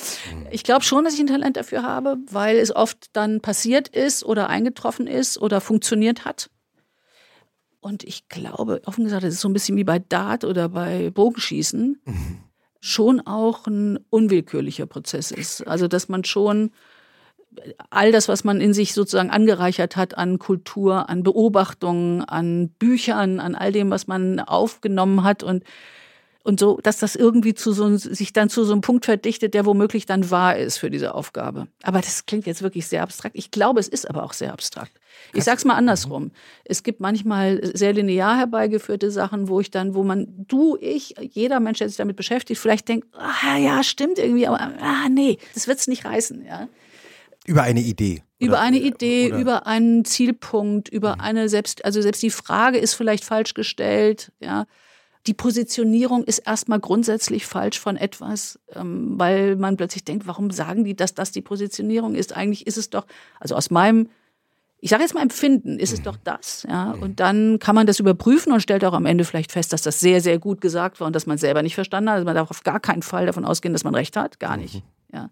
ich glaube schon, dass ich ein Talent dafür habe, weil es oft dann passiert ist oder eingetroffen ist oder funktioniert hat. Und ich glaube, offen gesagt, das ist so ein bisschen wie bei Dart oder bei Bogenschießen. Mhm schon auch ein unwillkürlicher Prozess ist. Also dass man schon all das, was man in sich sozusagen angereichert hat an Kultur, an Beobachtungen, an Büchern, an all dem, was man aufgenommen hat und und so, dass das irgendwie zu so, sich dann zu so einem Punkt verdichtet, der womöglich dann wahr ist für diese Aufgabe. Aber das klingt jetzt wirklich sehr abstrakt. Ich glaube, es ist aber auch sehr abstrakt. Ich sag's mal andersrum. Es gibt manchmal sehr linear herbeigeführte Sachen, wo ich dann, wo man, du, ich, jeder Mensch, der sich damit beschäftigt, vielleicht denkt, ah, ja, stimmt irgendwie, aber ah, nee, das wird's nicht reißen, ja.
Über eine Idee.
Oder, über eine Idee, oder? über einen Zielpunkt, über mhm. eine selbst, also selbst die Frage ist vielleicht falsch gestellt, ja die Positionierung ist erstmal grundsätzlich falsch von etwas, ähm, weil man plötzlich denkt, warum sagen die, dass das die Positionierung ist? Eigentlich ist es doch, also aus meinem, ich sage jetzt mal Empfinden, ist es doch das, ja. Und dann kann man das überprüfen und stellt auch am Ende vielleicht fest, dass das sehr, sehr gut gesagt war und dass man selber nicht verstanden hat. Also man darf auf gar keinen Fall davon ausgehen, dass man recht hat, gar nicht, ja.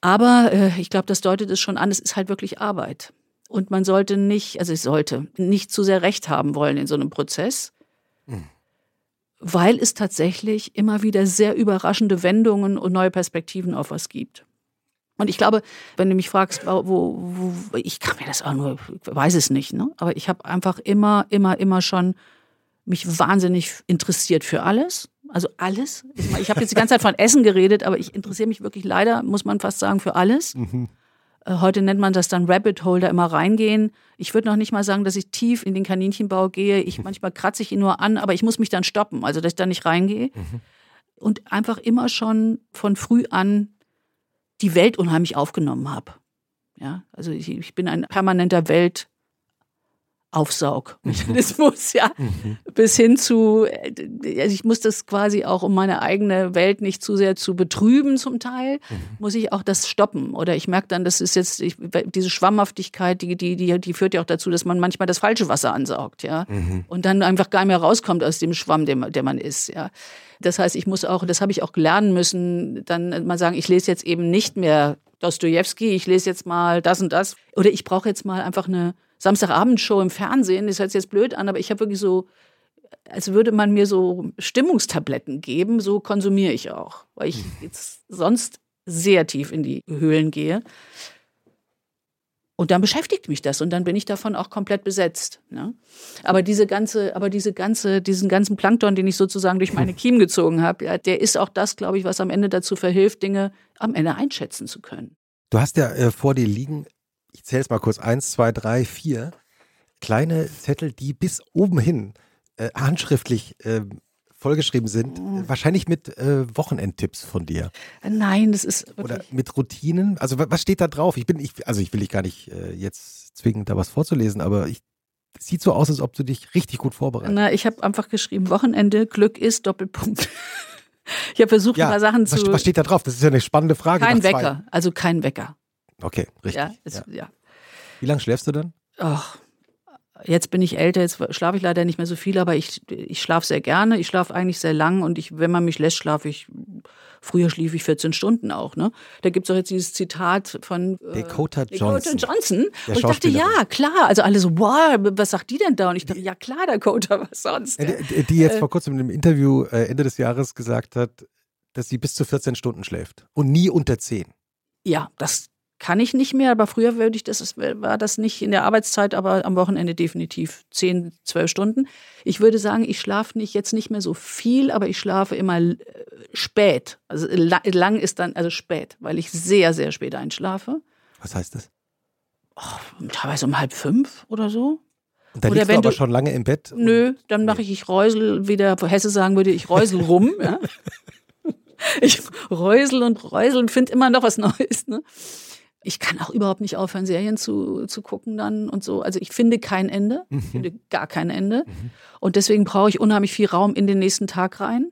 Aber äh, ich glaube, das deutet es schon an, es ist halt wirklich Arbeit. Und man sollte nicht, also ich sollte nicht zu sehr Recht haben wollen in so einem Prozess. Mhm weil es tatsächlich immer wieder sehr überraschende Wendungen und neue Perspektiven auf was gibt. Und ich glaube, wenn du mich fragst, wo, wo ich kann mir das auch nur, weiß es nicht, ne? aber ich habe einfach immer, immer, immer schon mich wahnsinnig interessiert für alles. Also alles. Ich habe jetzt die ganze Zeit von Essen geredet, aber ich interessiere mich wirklich leider, muss man fast sagen, für alles. Mhm. Äh, heute nennt man das dann Rabbit Hole, da immer reingehen. Ich würde noch nicht mal sagen, dass ich tief in den Kaninchenbau gehe. Ich manchmal kratze ich ihn nur an, aber ich muss mich dann stoppen, also dass ich da nicht reingehe. Mhm. Und einfach immer schon von früh an die Welt unheimlich aufgenommen habe. Ja, also ich, ich bin ein permanenter Welt Aufsaugmechanismus, ja, mhm. bis hin zu, also ich muss das quasi auch, um meine eigene Welt nicht zu sehr zu betrüben zum Teil, mhm. muss ich auch das stoppen. Oder ich merke dann, das ist jetzt, ich, diese Schwammhaftigkeit, die, die, die, die führt ja auch dazu, dass man manchmal das falsche Wasser ansaugt, ja, mhm. und dann einfach gar nicht mehr rauskommt aus dem Schwamm, der, der man ist, ja. Das heißt, ich muss auch, das habe ich auch lernen müssen, dann mal sagen, ich lese jetzt eben nicht mehr Dostoevsky, ich lese jetzt mal das und das. Oder ich brauche jetzt mal einfach eine Samstagabendshow im Fernsehen, das hört sich jetzt blöd an, aber ich habe wirklich so, als würde man mir so Stimmungstabletten geben, so konsumiere ich auch, weil ich mhm. jetzt sonst sehr tief in die Höhlen gehe. Und dann beschäftigt mich das und dann bin ich davon auch komplett besetzt. Ne? Aber diese ganze, aber diese ganze, diesen ganzen Plankton, den ich sozusagen durch meine Kiemen gezogen habe, ja, der ist auch das, glaube ich, was am Ende dazu verhilft, Dinge am Ende einschätzen zu können.
Du hast ja äh, vor dir liegen ich zähle es mal kurz, eins, zwei, drei, vier kleine Zettel, die bis oben hin äh, handschriftlich äh, vollgeschrieben sind, mhm. wahrscheinlich mit äh, Wochenendtipps von dir.
Nein, das ist
oder mit Routinen. Also was steht da drauf? Ich bin, ich, also ich will dich gar nicht äh, jetzt zwingen, da was vorzulesen, aber ich sieht so aus, als ob du dich richtig gut vorbereitest.
Na, ich habe einfach geschrieben Wochenende Glück ist Doppelpunkt. ich habe versucht, ja, ein paar Sachen
was,
zu.
Was steht da drauf? Das ist ja eine spannende Frage.
Kein Wecker, also kein Wecker.
Okay, richtig.
Ja, ist, ja. ja.
Wie lange schläfst du dann?
Ach, jetzt bin ich älter, jetzt schlafe ich leider nicht mehr so viel, aber ich, ich schlafe sehr gerne. Ich schlafe eigentlich sehr lang und ich, wenn man mich lässt, schlafe ich. Früher schlief ich 14 Stunden auch. Ne? Da gibt es auch jetzt dieses Zitat von
äh, Dakota Johnson.
Dakota Johnson. Und ich dachte, ja, klar. Also alle so, wow, was sagt die denn da? Und ich dachte, ja klar, Dakota, was sonst?
Die, die jetzt äh, vor kurzem in einem Interview äh, Ende des Jahres gesagt hat, dass sie bis zu 14 Stunden schläft und nie unter 10.
Ja, das kann ich nicht mehr, aber früher würde ich das, war das nicht in der Arbeitszeit, aber am Wochenende definitiv zehn, zwölf Stunden. Ich würde sagen, ich schlafe nicht jetzt nicht mehr so viel, aber ich schlafe immer äh, spät. Also lang ist dann, also spät, weil ich sehr, sehr spät einschlafe.
Was heißt das?
Oh, teilweise um halb fünf oder so.
Und dann oder liegst du aber schon lange im Bett?
Nö, dann mache ich, ich Räusel, wie der Hesse sagen würde, ich räusel rum. ja. Ich räusel und räusel und finde immer noch was Neues. Ne? Ich kann auch überhaupt nicht aufhören, Serien zu, zu gucken dann und so. Also ich finde kein Ende, ich mhm. finde gar kein Ende. Mhm. Und deswegen brauche ich unheimlich viel Raum in den nächsten Tag rein.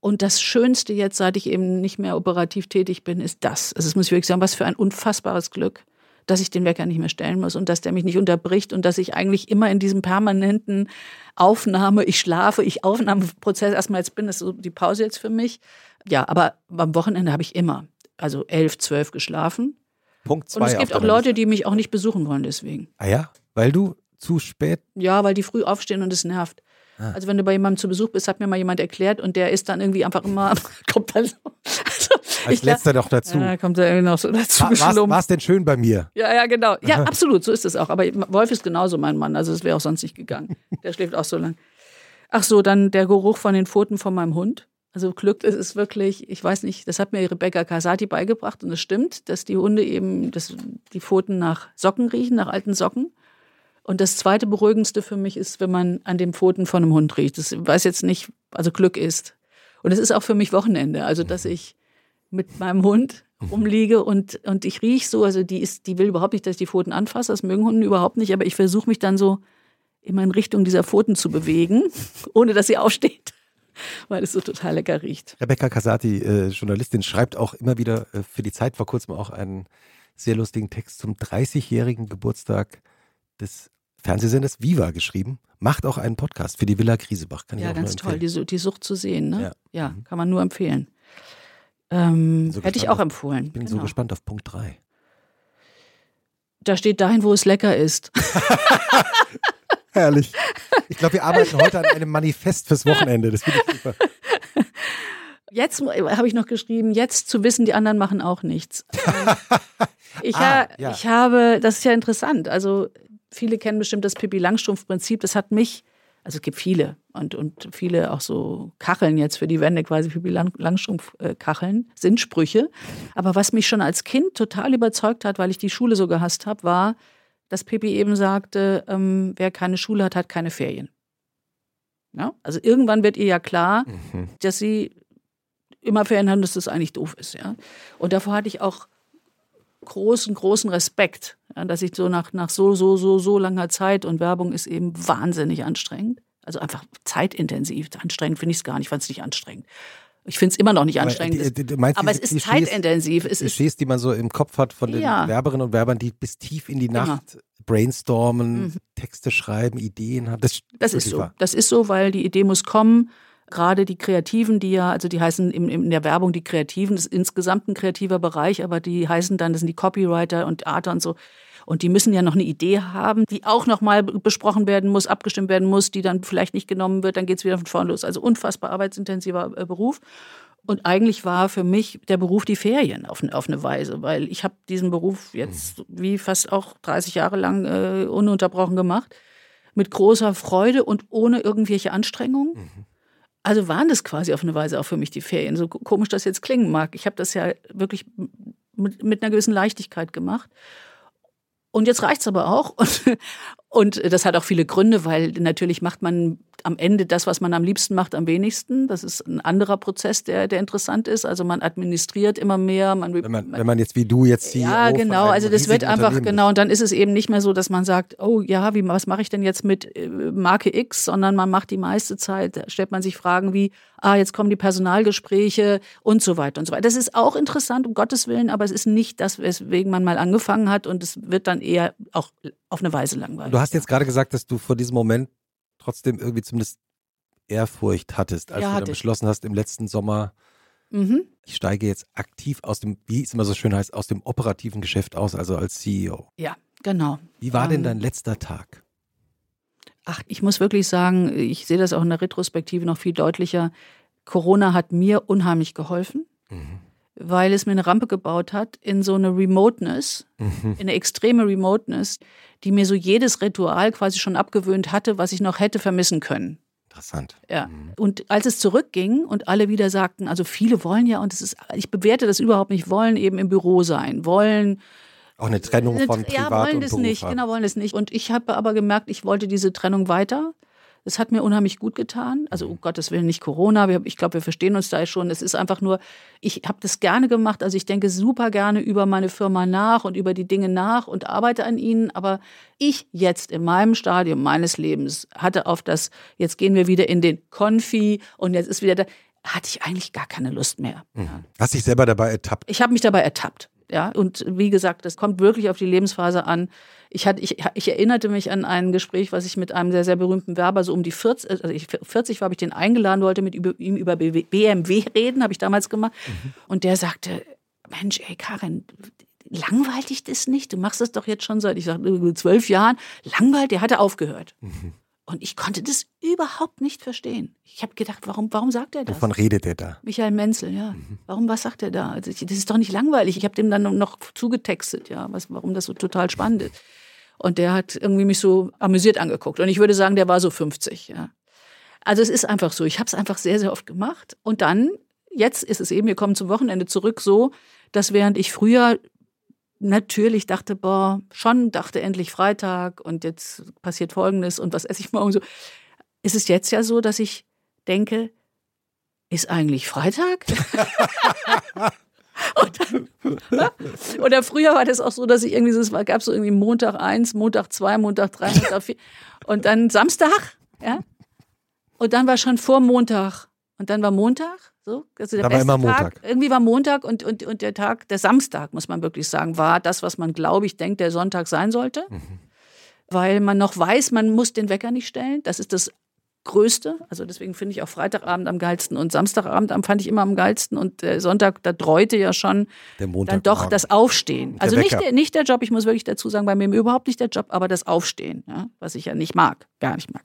Und das Schönste jetzt, seit ich eben nicht mehr operativ tätig bin, ist das. Also das muss ich wirklich sagen, was für ein unfassbares Glück, dass ich den Wecker nicht mehr stellen muss und dass der mich nicht unterbricht und dass ich eigentlich immer in diesem permanenten Aufnahme, ich schlafe, ich Aufnahmeprozess erstmal jetzt bin, das ist so die Pause jetzt für mich. Ja, aber am Wochenende habe ich immer also elf, zwölf geschlafen.
Punkt zwei.
Und es gibt auch Leute, die mich auch nicht besuchen wollen deswegen.
Ah ja? Weil du zu spät?
Ja, weil die früh aufstehen und es nervt. Ah. Also wenn du bei jemandem zu Besuch bist, hat mir mal jemand erklärt und der ist dann irgendwie einfach immer, kommt dann so.
Also, Als letzter noch dazu.
Ja, kommt er irgendwie noch so dazu
War es denn schön bei mir?
Ja, ja, genau. Ja, absolut, so ist es auch. Aber Wolf ist genauso mein Mann, also es wäre auch sonst nicht gegangen. Der schläft auch so lang. Ach so, dann der Geruch von den Pfoten von meinem Hund. Also Glück, ist wirklich, ich weiß nicht, das hat mir Rebecca Casati beigebracht und es stimmt, dass die Hunde eben dass die Pfoten nach Socken riechen, nach alten Socken. Und das zweite Beruhigendste für mich ist, wenn man an den Pfoten von einem Hund riecht. Das weiß jetzt nicht, also Glück ist. Und es ist auch für mich Wochenende, also dass ich mit meinem Hund rumliege und, und ich rieche so, also die ist, die will überhaupt nicht, dass ich die Pfoten anfasse, das mögen Hunde überhaupt nicht, aber ich versuche mich dann so immer in Richtung dieser Pfoten zu bewegen, ohne dass sie aufsteht. weil es so total lecker riecht.
Rebecca Casati, äh, Journalistin, schreibt auch immer wieder äh, für die Zeit vor kurzem auch einen sehr lustigen Text zum 30-jährigen Geburtstag des Fernsehsenders Viva geschrieben. Macht auch einen Podcast für die Villa Griesebach. Kann
ja,
ich
auch ganz
toll,
die, die, Sucht zu sehen. Ne? Ja, ja mhm. kann man nur empfehlen. Ähm, so hätte ich auch empfohlen.
Ich bin genau. so gespannt auf Punkt 3.
Da steht dahin, wo es lecker ist.
Herrlich. Ich glaube, wir arbeiten heute an einem Manifest fürs Wochenende. Das finde ich super.
Jetzt habe ich noch geschrieben, jetzt zu wissen, die anderen machen auch nichts. Ich, ah, ha, ja. ich habe, das ist ja interessant. Also viele kennen bestimmt das Pippi Langstrumpf-Prinzip. Das hat mich, also es gibt viele und, und viele auch so Kacheln jetzt für die Wände, quasi Pippi Lang, Langstrumpf-Kacheln, sind Sprüche. Aber was mich schon als Kind total überzeugt hat, weil ich die Schule so gehasst habe, war, dass Pippi eben sagte, ähm, wer keine Schule hat, hat keine Ferien. Ja? Also irgendwann wird ihr ja klar, mhm. dass sie immer Ferien haben, dass das eigentlich doof ist. Ja? Und davor hatte ich auch großen, großen Respekt, ja, dass ich so nach, nach so, so, so, so langer Zeit und Werbung ist eben wahnsinnig anstrengend. Also einfach zeitintensiv. Anstrengend finde ich es gar nicht, ich fand es nicht anstrengend. Ich finde es immer noch nicht anstrengend. Aber, die, die, aber es ist zeitintensiv. Es
Klischees, ist, die man so im Kopf hat von den ja. Werberinnen und Werbern, die bis tief in die Nacht genau. brainstormen, mhm. Texte schreiben, Ideen haben.
Das, das ist so. Wahr. Das ist so, weil die Idee muss kommen. Gerade die Kreativen, die ja, also die heißen in, in der Werbung die Kreativen, das ist insgesamt ein kreativer Bereich, aber die heißen dann, das sind die Copywriter und Arter und so und die müssen ja noch eine Idee haben, die auch noch mal besprochen werden muss, abgestimmt werden muss, die dann vielleicht nicht genommen wird, dann geht es wieder von vorne los. Also unfassbar arbeitsintensiver äh, Beruf. Und eigentlich war für mich der Beruf die Ferien auf, auf eine Weise, weil ich habe diesen Beruf jetzt wie fast auch 30 Jahre lang äh, ununterbrochen gemacht, mit großer Freude und ohne irgendwelche Anstrengungen. Mhm. Also waren das quasi auf eine Weise auch für mich die Ferien, so komisch das jetzt klingen mag. Ich habe das ja wirklich mit, mit einer gewissen Leichtigkeit gemacht. Und jetzt reicht's aber auch. Und, und das hat auch viele Gründe, weil natürlich macht man am Ende das, was man am liebsten macht, am wenigsten. Das ist ein anderer Prozess, der, der interessant ist. Also man administriert immer mehr. Man,
wenn, man, wenn man jetzt wie du jetzt
CEO Ja, genau. Also das wird einfach, genau. Und dann ist es eben nicht mehr so, dass man sagt, oh ja, wie, was mache ich denn jetzt mit äh, Marke X? Sondern man macht die meiste Zeit, stellt man sich Fragen wie, ah, jetzt kommen die Personalgespräche und so weiter und so weiter. Das ist auch interessant, um Gottes Willen, aber es ist nicht das, weswegen man mal angefangen hat und es wird dann eher auch auf eine Weise langweilig.
Du hast jetzt gerade gesagt, dass du vor diesem Moment trotzdem irgendwie zumindest Ehrfurcht hattest, als ja, du dann beschlossen hast im letzten Sommer, mhm. ich steige jetzt aktiv aus dem, wie es immer so schön heißt, aus dem operativen Geschäft aus, also als CEO.
Ja, genau.
Wie war ähm, denn dein letzter Tag?
Ach, ich muss wirklich sagen, ich sehe das auch in der Retrospektive noch viel deutlicher. Corona hat mir unheimlich geholfen. Mhm. Weil es mir eine Rampe gebaut hat in so eine Remoteness,
Mhm.
in eine extreme Remoteness, die mir so jedes Ritual quasi schon abgewöhnt hatte, was ich noch hätte vermissen können.
Interessant.
Ja. Und als es zurückging und alle wieder sagten, also viele wollen ja, und es ist, ich bewerte das überhaupt nicht, wollen eben im Büro sein, wollen
Auch eine Trennung von Privat
ja, wollen
und
das
Beruf
nicht,
haben.
genau, wollen das nicht. Und ich habe aber gemerkt, ich wollte diese Trennung weiter. Das hat mir unheimlich gut getan. Also, um Gottes Willen, nicht Corona. Wir- Ich glaube, wir verstehen uns da schon. Es ist einfach nur, ich habe das gerne gemacht. Also, ich denke super gerne über meine Firma nach und über die Dinge nach und arbeite an ihnen. Aber ich jetzt in meinem Stadium meines Lebens hatte auf das, jetzt gehen wir wieder in den Konfi und jetzt ist wieder da, hatte ich eigentlich gar keine Lust mehr.
Hast dich selber dabei ertappt.
Ich habe mich dabei ertappt. Ja, und wie gesagt, das kommt wirklich auf die Lebensphase an. Ich, hatte, ich, ich erinnerte mich an ein Gespräch, was ich mit einem sehr, sehr berühmten Werber so um die 40, also ich, 40 war, habe ich den eingeladen, wollte mit ihm über BMW reden, habe ich damals gemacht. Und der sagte, Mensch, ey Karin, langweilt dich das nicht? Du machst das doch jetzt schon seit, ich sag, zwölf Jahren. Langweilt, der hatte aufgehört. Und ich konnte das überhaupt nicht verstehen. Ich habe gedacht, warum, warum sagt er das?
Wovon redet der da?
Michael Menzel, ja. Warum, was sagt er da? Also ich, das ist doch nicht langweilig. Ich habe dem dann noch zugetextet, ja, was, warum das so total spannend ist. Und der hat irgendwie mich so amüsiert angeguckt. Und ich würde sagen, der war so 50, ja. Also es ist einfach so. Ich habe es einfach sehr, sehr oft gemacht. Und dann, jetzt ist es eben, wir kommen zum Wochenende zurück, so, dass während ich früher natürlich dachte, boah, schon dachte endlich Freitag und jetzt passiert Folgendes und was esse ich morgen so, ist es jetzt ja so, dass ich denke, ist eigentlich Freitag? dann, oder früher war das auch so, dass ich irgendwie so, es gab so irgendwie Montag eins, Montag zwei, Montag drei, Montag vier und dann Samstag, ja. Und dann war schon vor Montag und dann war Montag, so. Also der
Da war
beste
immer
Tag,
Montag.
irgendwie war Montag und, und, und der Tag, der Samstag, muss man wirklich sagen, war das, was man, glaube ich, denkt, der Sonntag sein sollte. Weil man noch weiß, man muss den Wecker nicht stellen. Das ist das Größte. Also deswegen finde ich auch Freitagabend am geilsten und Samstagabend am fand ich immer am geilsten und äh, Sonntag, da dreute ja schon
Der Montag.
dann doch das Aufstehen.
Der
Also nicht der, nicht der Job, ich muss wirklich dazu sagen, bei mir überhaupt nicht der Job, aber das Aufstehen, ja, was ich ja nicht mag, gar nicht mag.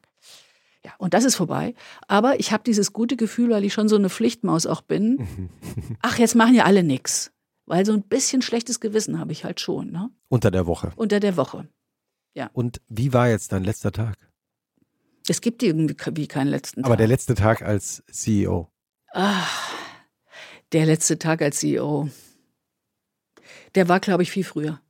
Ja, und das ist vorbei. Aber ich habe dieses gute Gefühl, weil ich schon so eine Pflichtmaus auch bin. Ach, jetzt machen ja alle nix. Weil so ein bisschen schlechtes Gewissen habe ich halt schon, ne?
Unter der Woche.
Unter der Woche.
Und wie war jetzt dein letzter Tag?
Es gibt irgendwie wie keinen letzten Tag.
Aber der letzte Tag als CEO.
Ah, der letzte Tag als CEO. Der war, glaube ich, viel früher.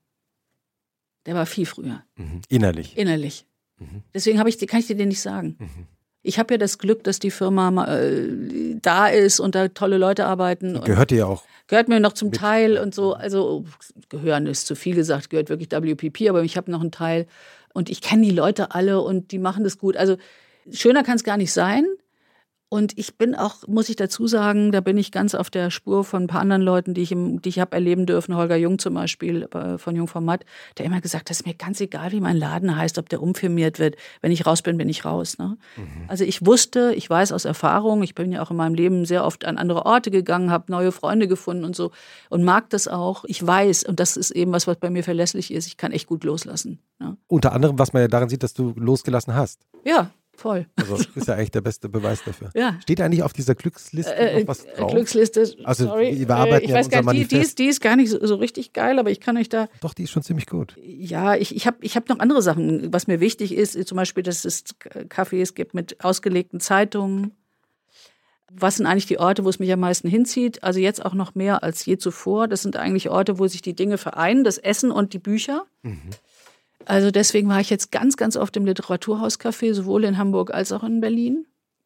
Der war viel früher.
Mhm. Innerlich.
Innerlich.
Mhm.
Deswegen habe ich, kann ich dir den nicht sagen.
Mhm.
Ich habe ja das Glück, dass die Firma äh, da ist und da tolle Leute arbeiten.
Gehört dir auch.
gehört mir noch zum
Mit.
Teil und so. Also gehören ist zu viel gesagt, gehört wirklich WPP, aber ich habe noch einen Teil und ich kenne die Leute alle und die machen das gut. Also schöner kann es gar nicht sein. Und ich bin auch, muss ich dazu sagen, da bin ich ganz auf der Spur von ein paar anderen Leuten, die ich, im, die ich habe erleben dürfen. Holger Jung zum Beispiel äh, von Jungformat, der immer gesagt hat, es ist mir ganz egal, wie mein Laden heißt, ob der umfirmiert wird. Wenn ich raus bin, bin ich raus. Ne? Also ich wusste, ich weiß aus Erfahrung, ich bin ja auch in meinem Leben sehr oft an andere Orte gegangen, habe neue Freunde gefunden und so und mag das auch. Ich weiß, und das ist eben was, was bei mir verlässlich ist, ich kann echt gut loslassen. Ne?
Unter anderem, was man ja daran sieht, dass du losgelassen hast.
Ja, voll.
Also ist ja eigentlich der beste Beweis dafür.
Ja.
Steht eigentlich auf dieser Glücksliste
Äh,
noch was
äh,
drauf?
Glücksliste,
Also,
sorry.
wir arbeiten
äh, ich
ja
weiß gar nicht, die, die, ist, die ist gar nicht so, so richtig geil, aber ich kann euch da,
Doch, die ist schon ziemlich gut.
ja, ich, ich habe ich hab noch andere Sachen, was mir wichtig ist, zum Beispiel, dass es Cafés gibt mit ausgelegten Zeitungen. Was sind eigentlich die Orte, wo es mich am meisten hinzieht? Also jetzt auch noch mehr als je zuvor. Das sind eigentlich Orte, wo sich die Dinge vereinen, das Essen und die Bücher. Also deswegen war ich jetzt ganz, ganz oft im Literaturhauscafé, sowohl in Hamburg als auch in Berlin,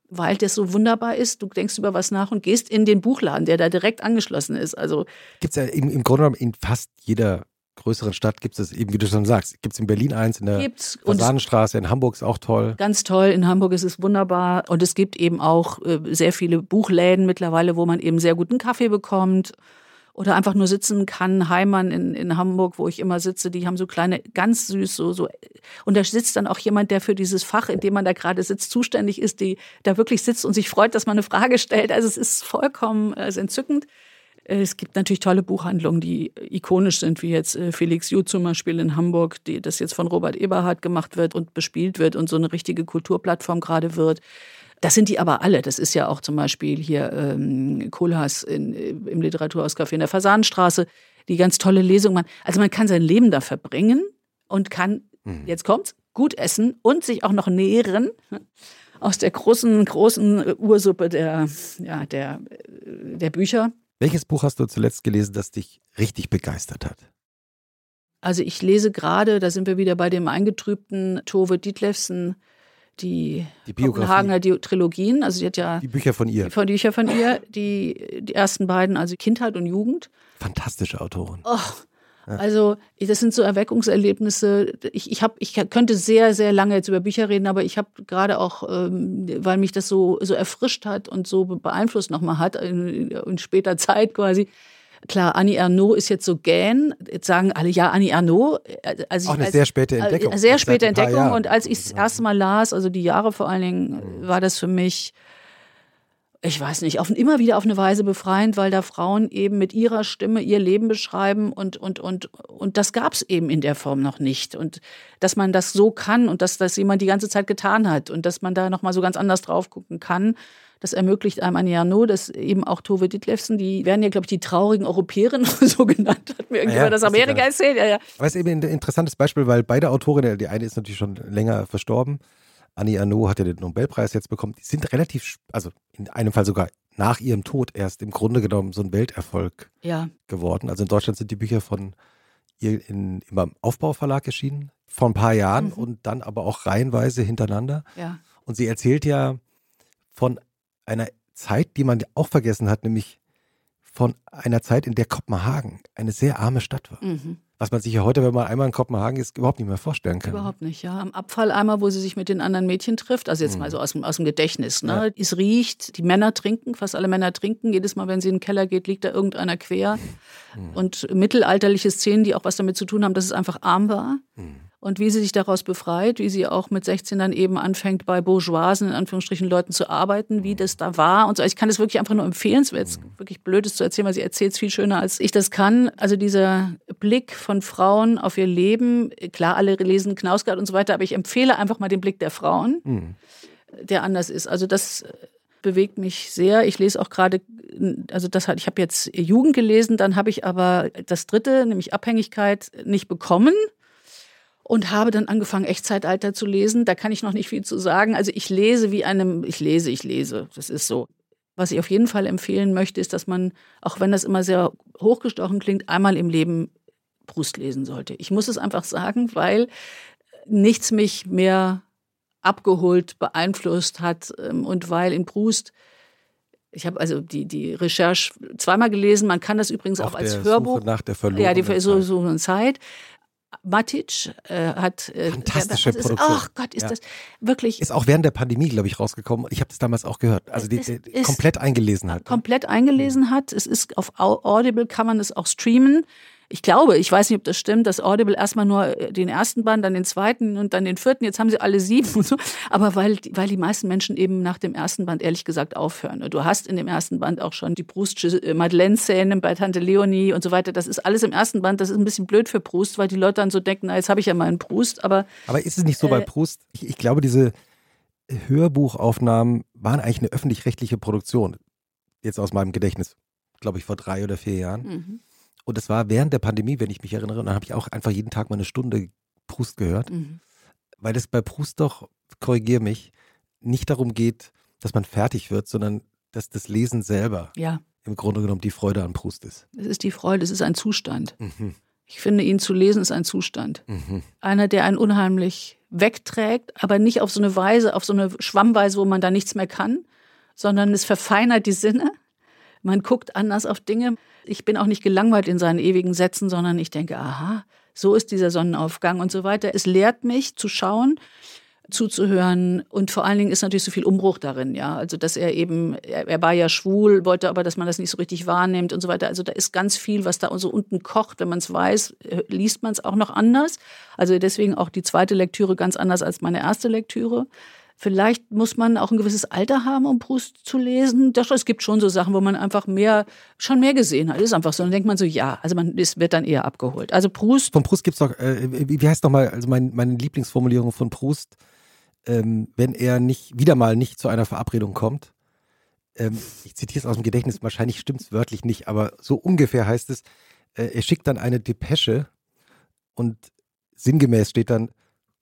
weil das so wunderbar ist. Du denkst über was nach und gehst in den Buchladen, der da direkt angeschlossen ist. Also
Gibt es ja im, im Grunde genommen in fast jeder größeren Stadt gibt es eben, wie du schon sagst, gibt es in Berlin eins, in der
gibt's
Fasanenstraße, in Hamburg ist auch toll.
Ganz toll. In Hamburg ist es wunderbar. Und es gibt eben auch äh, sehr viele Buchläden mittlerweile, wo man eben sehr guten Kaffee bekommt oder einfach nur sitzen kann. Heimann in, in Hamburg, wo ich immer sitze, die haben so kleine, ganz süß, so, so. Und da sitzt dann auch jemand, der für dieses Fach, in dem man da gerade sitzt, zuständig ist, die da wirklich sitzt und sich freut, dass man eine Frage stellt. Also es ist vollkommen äh, es ist entzückend. Es gibt natürlich tolle Buchhandlungen, die ikonisch sind, wie jetzt äh, Felix Ju zum Beispiel in Hamburg, die das jetzt von Robert Eberhard gemacht wird und bespielt wird und so eine richtige Kulturplattform gerade wird. Das sind die aber alle. Das ist ja auch zum Beispiel hier ähm, Kohlhaas in, äh, im Literaturhauscafé in der Fasanenstraße, die ganz tolle Lesung machen. Also man kann sein Leben da verbringen und kann, mhm. jetzt kommt's, gut essen und sich auch noch nähren aus der großen, großen Ursuppe der, ja, der, äh, der Bücher.
Welches Buch hast du zuletzt gelesen, das dich richtig begeistert hat?
Also ich lese gerade, da sind wir wieder bei dem eingetrübten Tove Dietlefsen, die, die Kopenhagener die Trilogien. Also sie hat ja
die Bücher von ihr.
Die Bücher von ihr, die, die ersten beiden, also Kindheit und Jugend.
Fantastische Autorin.
Oh, also das sind so Erweckungserlebnisse. Ich, ich, hab, ich könnte sehr, sehr lange jetzt über Bücher reden, aber ich habe gerade auch, ähm, weil mich das so, so erfrischt hat und so beeinflusst nochmal hat, in, in später Zeit quasi, Klar, Annie Ernaux ist jetzt so gähn. Jetzt sagen alle, ja, Annie Ernaux.
Äh, also Auch eine als, sehr späte äh, Entdeckung.
Sehr späte Entdeckung. Und als ich es das erste Mal las, also die Jahre vor allen Dingen, mhm. war das für mich ich weiß nicht, auf, immer wieder auf eine Weise befreiend, weil da Frauen eben mit ihrer Stimme ihr Leben beschreiben und, und, und, und das gab es eben in der Form noch nicht. Und dass man das so kann und dass das jemand die ganze Zeit getan hat und dass man da nochmal so ganz anders drauf gucken kann, das ermöglicht einem Anja No, das eben auch Tove Ditlevsen, die werden ja, glaube ich, die traurigen Europäerinnen so genannt, hat mir irgendjemand ja, das Amerika erzählt. Ja, ja.
Aber es ist eben ein interessantes Beispiel, weil beide Autorinnen, die eine ist natürlich schon länger verstorben, Annie Arnaud hat ja den Nobelpreis jetzt bekommen. Die sind relativ, also in einem Fall sogar nach ihrem Tod erst im Grunde genommen so ein Welterfolg
ja.
geworden. Also in Deutschland sind die Bücher von ihr in, im Aufbauverlag erschienen, vor ein paar Jahren mhm. und dann aber auch reihenweise hintereinander.
Ja.
Und sie erzählt ja von einer Zeit, die man auch vergessen hat, nämlich von einer Zeit, in der Kopenhagen eine sehr arme Stadt war. Mhm was man sich ja heute, wenn man einmal in Kopenhagen ist, überhaupt nicht mehr vorstellen kann.
Überhaupt nicht, ja. Am Abfalleimer, wo sie sich mit den anderen Mädchen trifft, also jetzt mhm. mal so aus dem, aus dem Gedächtnis, ne? Ja. Es riecht, die Männer trinken, fast alle Männer trinken. Jedes Mal, wenn sie in den Keller geht, liegt da irgendeiner quer. Mhm. Und mittelalterliche Szenen, die auch was damit zu tun haben, dass es einfach arm war. Mhm und wie sie sich daraus befreit, wie sie auch mit 16 dann eben anfängt, bei Bourgeoisen, in Anführungsstrichen, Leuten zu arbeiten, wie das da war und so. Ich kann das wirklich einfach nur empfehlen. Es wäre jetzt wirklich blödes zu erzählen, weil sie erzählt es viel schöner, als ich das kann. Also dieser Blick von Frauen auf ihr Leben, klar, alle lesen Knausgard und so weiter, aber ich empfehle einfach mal den Blick der Frauen, mhm. der anders ist. Also das bewegt mich sehr. Ich lese auch gerade, also das hat, ich habe jetzt Jugend gelesen, dann habe ich aber das dritte, nämlich Abhängigkeit, nicht bekommen und habe dann angefangen, Echtzeitalter zu lesen. Da kann ich noch nicht viel zu sagen. Also ich lese wie einem, ich lese, ich lese. Das ist so. Was ich auf jeden Fall empfehlen möchte, ist, dass man, auch wenn das immer sehr hochgestochen klingt, einmal im Leben Brust lesen sollte. Ich muss es einfach sagen, weil nichts mich mehr abgeholt, beeinflusst hat ähm, und weil in Brust ich habe also die, die Recherche zweimal gelesen. Man kann das übrigens Auf auch als Hörbuch.
Suche nach der verlorenen
ja, die verlorenen Zeit. Matic äh, hat
äh, fantastische der, Produktion.
Ach Gott, ist ja. das wirklich
ist auch während der Pandemie, glaube ich, rausgekommen. Ich habe das damals auch gehört. Also die, die komplett eingelesen hat.
Komplett eingelesen hat. Es ist auf Audible kann man es auch streamen ich glaube, ich weiß nicht, ob das stimmt, dass Audible erstmal nur äh, den ersten Band, dann den zweiten und dann den vierten, jetzt haben sie alle sieben und so. Aber weil, weil die meisten Menschen eben nach dem ersten Band ehrlich gesagt aufhören. Du hast in dem ersten Band auch schon die Brustsche äh, Madeleine-Szene bei Tante Leonie und so weiter. Das ist alles im ersten Band. Das ist ein bisschen blöd für Proust, weil die Leute dann so denken, na, jetzt habe ich ja mal einen Proust. Aber,
aber ist es nicht so bei äh, Proust? Ich, ich glaube, diese Hörbuchaufnahmen waren eigentlich eine öffentlich-rechtliche Produktion. Jetzt aus meinem Gedächtnis, glaube ich, vor drei oder vier Jahren. Mhm. Und das war während der Pandemie, wenn ich mich erinnere. Und dann habe ich auch einfach jeden Tag mal eine Stunde Proust gehört. Mhm. Weil es bei Proust doch, korrigiere mich, nicht darum geht, dass man fertig wird, sondern dass das Lesen selber
ja.
im Grunde genommen die Freude an Proust ist.
Es ist die Freude, es ist ein Zustand. Mhm. Ich finde, ihn zu lesen ist ein Zustand. Mhm. Einer, der einen unheimlich wegträgt, aber nicht auf so eine Weise, auf so eine Schwammweise, wo man da nichts mehr kann, sondern es verfeinert die Sinne. Man guckt anders auf Dinge ich bin auch nicht gelangweilt in seinen ewigen Sätzen, sondern ich denke, aha, so ist dieser Sonnenaufgang und so weiter. Es lehrt mich zu schauen, zuzuhören und vor allen Dingen ist natürlich so viel Umbruch darin, ja. Also, dass er eben, er, er, war ja schwul, wollte aber, dass man das nicht so richtig wahrnimmt und so weiter. Also, da ist ganz viel, was da so unten kocht. Wenn man es weiß, äh, liest man es auch noch anders. Also, deswegen auch die zweite Lektüre ganz anders als meine erste Lektüre. Vielleicht muss man auch ein gewisses Alter haben, um Proust zu lesen. Doch, es gibt schon so Sachen, wo man einfach mehr, schon mehr gesehen hat. Ist einfach so. Dann denkt man so, ja, also man ist, wird dann eher abgeholt. Also Proust.
Von Proust gibt es doch, äh, wie heißt nochmal, also mein, meine Lieblingsformulierung von Proust, ähm, wenn er nicht, wieder mal nicht zu einer Verabredung kommt. Ähm, ich zitiere es aus dem Gedächtnis, wahrscheinlich stimmt es wörtlich nicht, aber so ungefähr heißt es, äh, er schickt dann eine Depesche und sinngemäß steht dann,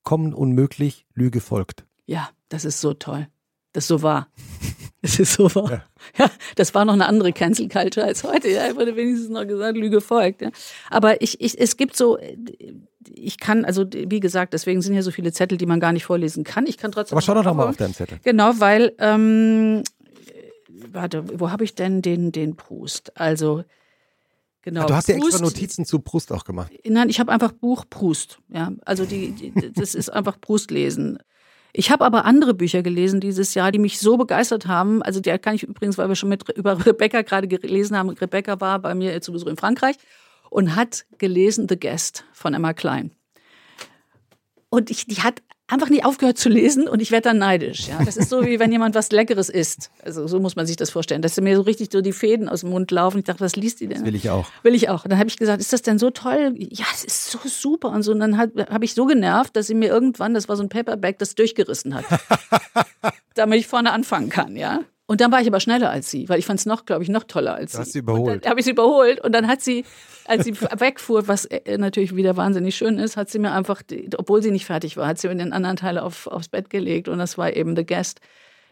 kommen unmöglich, Lüge folgt.
Ja, das ist so toll. Das ist so wahr. Das ist so wahr. Ja. ja. das war noch eine andere Cancel Culture als heute. Ja, ich wurde wenigstens noch gesagt, Lüge folgt. Ja. Aber ich, ich, es gibt so, ich kann, also wie gesagt, deswegen sind hier so viele Zettel, die man gar nicht vorlesen kann. Ich kann trotzdem.
Aber schau doch noch mal auf deinen Zettel.
Genau, weil, ähm, warte, wo habe ich denn den, den Proust? Also, Genau.
Ach, du hast ja extra Notizen zu Proust auch gemacht.
Nein, ich habe einfach Buch Proust. Ja, also die, die das ist einfach Proust lesen. Ich habe aber andere Bücher gelesen dieses Jahr, die mich so begeistert haben. Also der kann ich übrigens, weil wir schon mit über Rebecca gerade gelesen haben. Rebecca war bei mir zu Besuch in Frankreich und hat gelesen The Guest von Emma Klein. Und ich, die hat einfach nie aufgehört zu lesen und ich werde dann neidisch. Ja, das ist so wie wenn jemand was Leckeres isst. Also so muss man sich das vorstellen, dass mir so richtig so die Fäden aus dem Mund laufen. Ich dachte, was liest die denn?
Das will ich auch.
Will ich auch. Und dann habe ich gesagt, ist das denn so toll? Ja, es ist so super und so. Und dann habe ich so genervt, dass sie mir irgendwann, das war so ein Paperback, das durchgerissen hat, damit ich vorne anfangen kann. Ja. Und dann war ich aber schneller als sie, weil ich fand es noch, glaube ich, noch toller als
du
sie.
Hast sie überholt.
habe ich sie überholt und dann hat sie, als sie wegfuhr, was äh, natürlich wieder wahnsinnig schön ist, hat sie mir einfach, obwohl sie nicht fertig war, hat sie mir den anderen Teil auf, aufs Bett gelegt und das war eben The Guest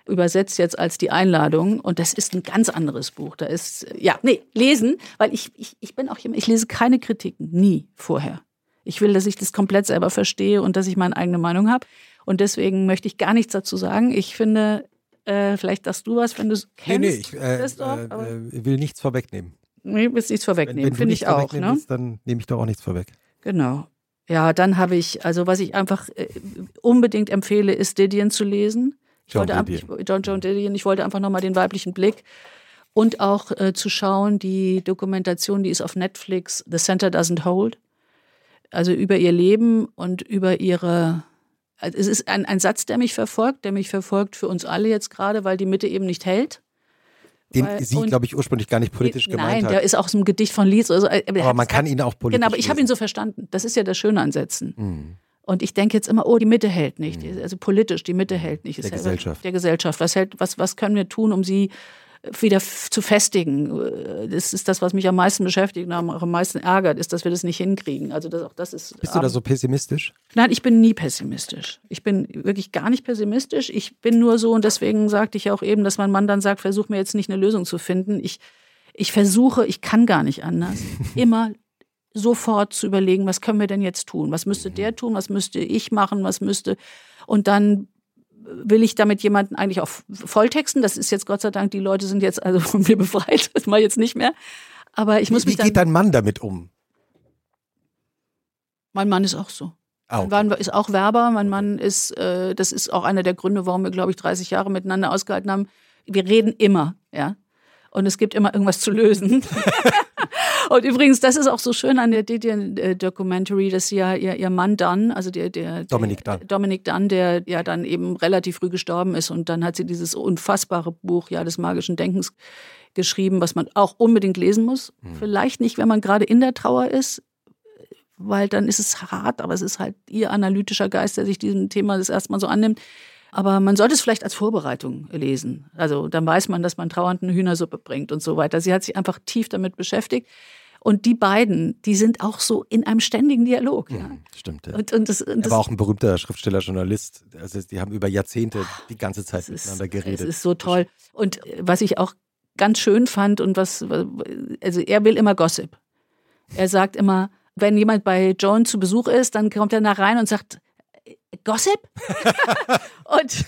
übersetzt jetzt als die Einladung und das ist ein ganz anderes Buch. Da ist, ja, nee, lesen, weil ich, ich, ich bin auch jemand, ich lese keine Kritiken, nie vorher. Ich will, dass ich das komplett selber verstehe und dass ich meine eigene Meinung habe. Und deswegen möchte ich gar nichts dazu sagen. Ich finde, äh, vielleicht sagst du was, wenn du es kennst. Nee, nee,
ich äh, äh, will nichts vorwegnehmen.
Nee, willst nichts vorwegnehmen, finde ich auch. Ne?
Willst, dann nehme ich doch auch nichts vorweg.
Genau. Ja, dann habe ich, also was ich einfach äh, unbedingt empfehle, ist Didion zu lesen. Ich
John
wollte
Didion.
John John Didion. Ich wollte einfach nochmal den weiblichen Blick und auch äh, zu schauen, die Dokumentation, die ist auf Netflix, The Center Doesn't Hold. Also über ihr Leben und über ihre es ist ein, ein Satz, der mich verfolgt, der mich verfolgt für uns alle jetzt gerade, weil die Mitte eben nicht hält.
Den weil, sie, glaube ich, ursprünglich gar nicht politisch gemeint
nein,
hat.
Nein, der ist auch so ein Gedicht von Lies. Also,
aber man kann ihn auch politisch
Genau, aber ich habe ihn so verstanden. Das ist ja das Schöne an Sätzen. Mhm. Und ich denke jetzt immer, oh, die Mitte hält nicht. Mhm. Also politisch, die Mitte hält nicht.
Der Gesellschaft.
Der Gesellschaft. Was, hält, was, was können wir tun, um sie wieder zu festigen. Das ist das, was mich am meisten beschäftigt und am meisten ärgert, ist, dass wir das nicht hinkriegen. Also das, auch das ist.
Bist du da so pessimistisch?
Nein, ich bin nie pessimistisch. Ich bin wirklich gar nicht pessimistisch. Ich bin nur so und deswegen sagte ich ja auch eben, dass mein Mann dann sagt, versuch mir jetzt nicht eine Lösung zu finden. Ich, ich versuche, ich kann gar nicht anders, immer sofort zu überlegen, was können wir denn jetzt tun? Was müsste der tun? Was müsste ich machen? Was müsste und dann will ich damit jemanden eigentlich auch volltexten. Das ist jetzt Gott sei Dank, die Leute sind jetzt also von mir befreit, das mache ich jetzt nicht mehr. Aber ich muss
wie,
mich.
Wie geht dein Mann damit um?
Mein Mann ist auch so. Okay. Mein Mann ist auch Werber. Mein Mann ist, äh, das ist auch einer der Gründe, warum wir, glaube ich, 30 Jahre miteinander ausgehalten haben. Wir reden immer, ja. Und es gibt immer irgendwas zu lösen. Und übrigens, das ist auch so schön an der Didion-Documentary, dass ja ihr, ihr Mann Dunn, also der, der,
Dominik Dunn.
Dominik Dunn, der ja dann eben relativ früh gestorben ist und dann hat sie dieses unfassbare Buch ja des magischen Denkens geschrieben, was man auch unbedingt lesen muss. Hm. Vielleicht nicht, wenn man gerade in der Trauer ist, weil dann ist es hart, aber es ist halt ihr analytischer Geist, der sich diesem Thema das erstmal so annimmt. Aber man sollte es vielleicht als Vorbereitung lesen. Also dann weiß man, dass man trauernden Hühnersuppe bringt und so weiter. Sie hat sich einfach tief damit beschäftigt. Und die beiden, die sind auch so in einem ständigen Dialog. Ja.
Mhm, stimmt. Ja.
Und, und das, und
er war auch ein berühmter Schriftsteller, Journalist. Also die haben über Jahrzehnte die ganze Zeit miteinander geredet.
Das ist so toll. Und was ich auch ganz schön fand und was, also er will immer Gossip. Er sagt immer, wenn jemand bei Joan zu Besuch ist, dann kommt er nach rein und sagt, Gossip? und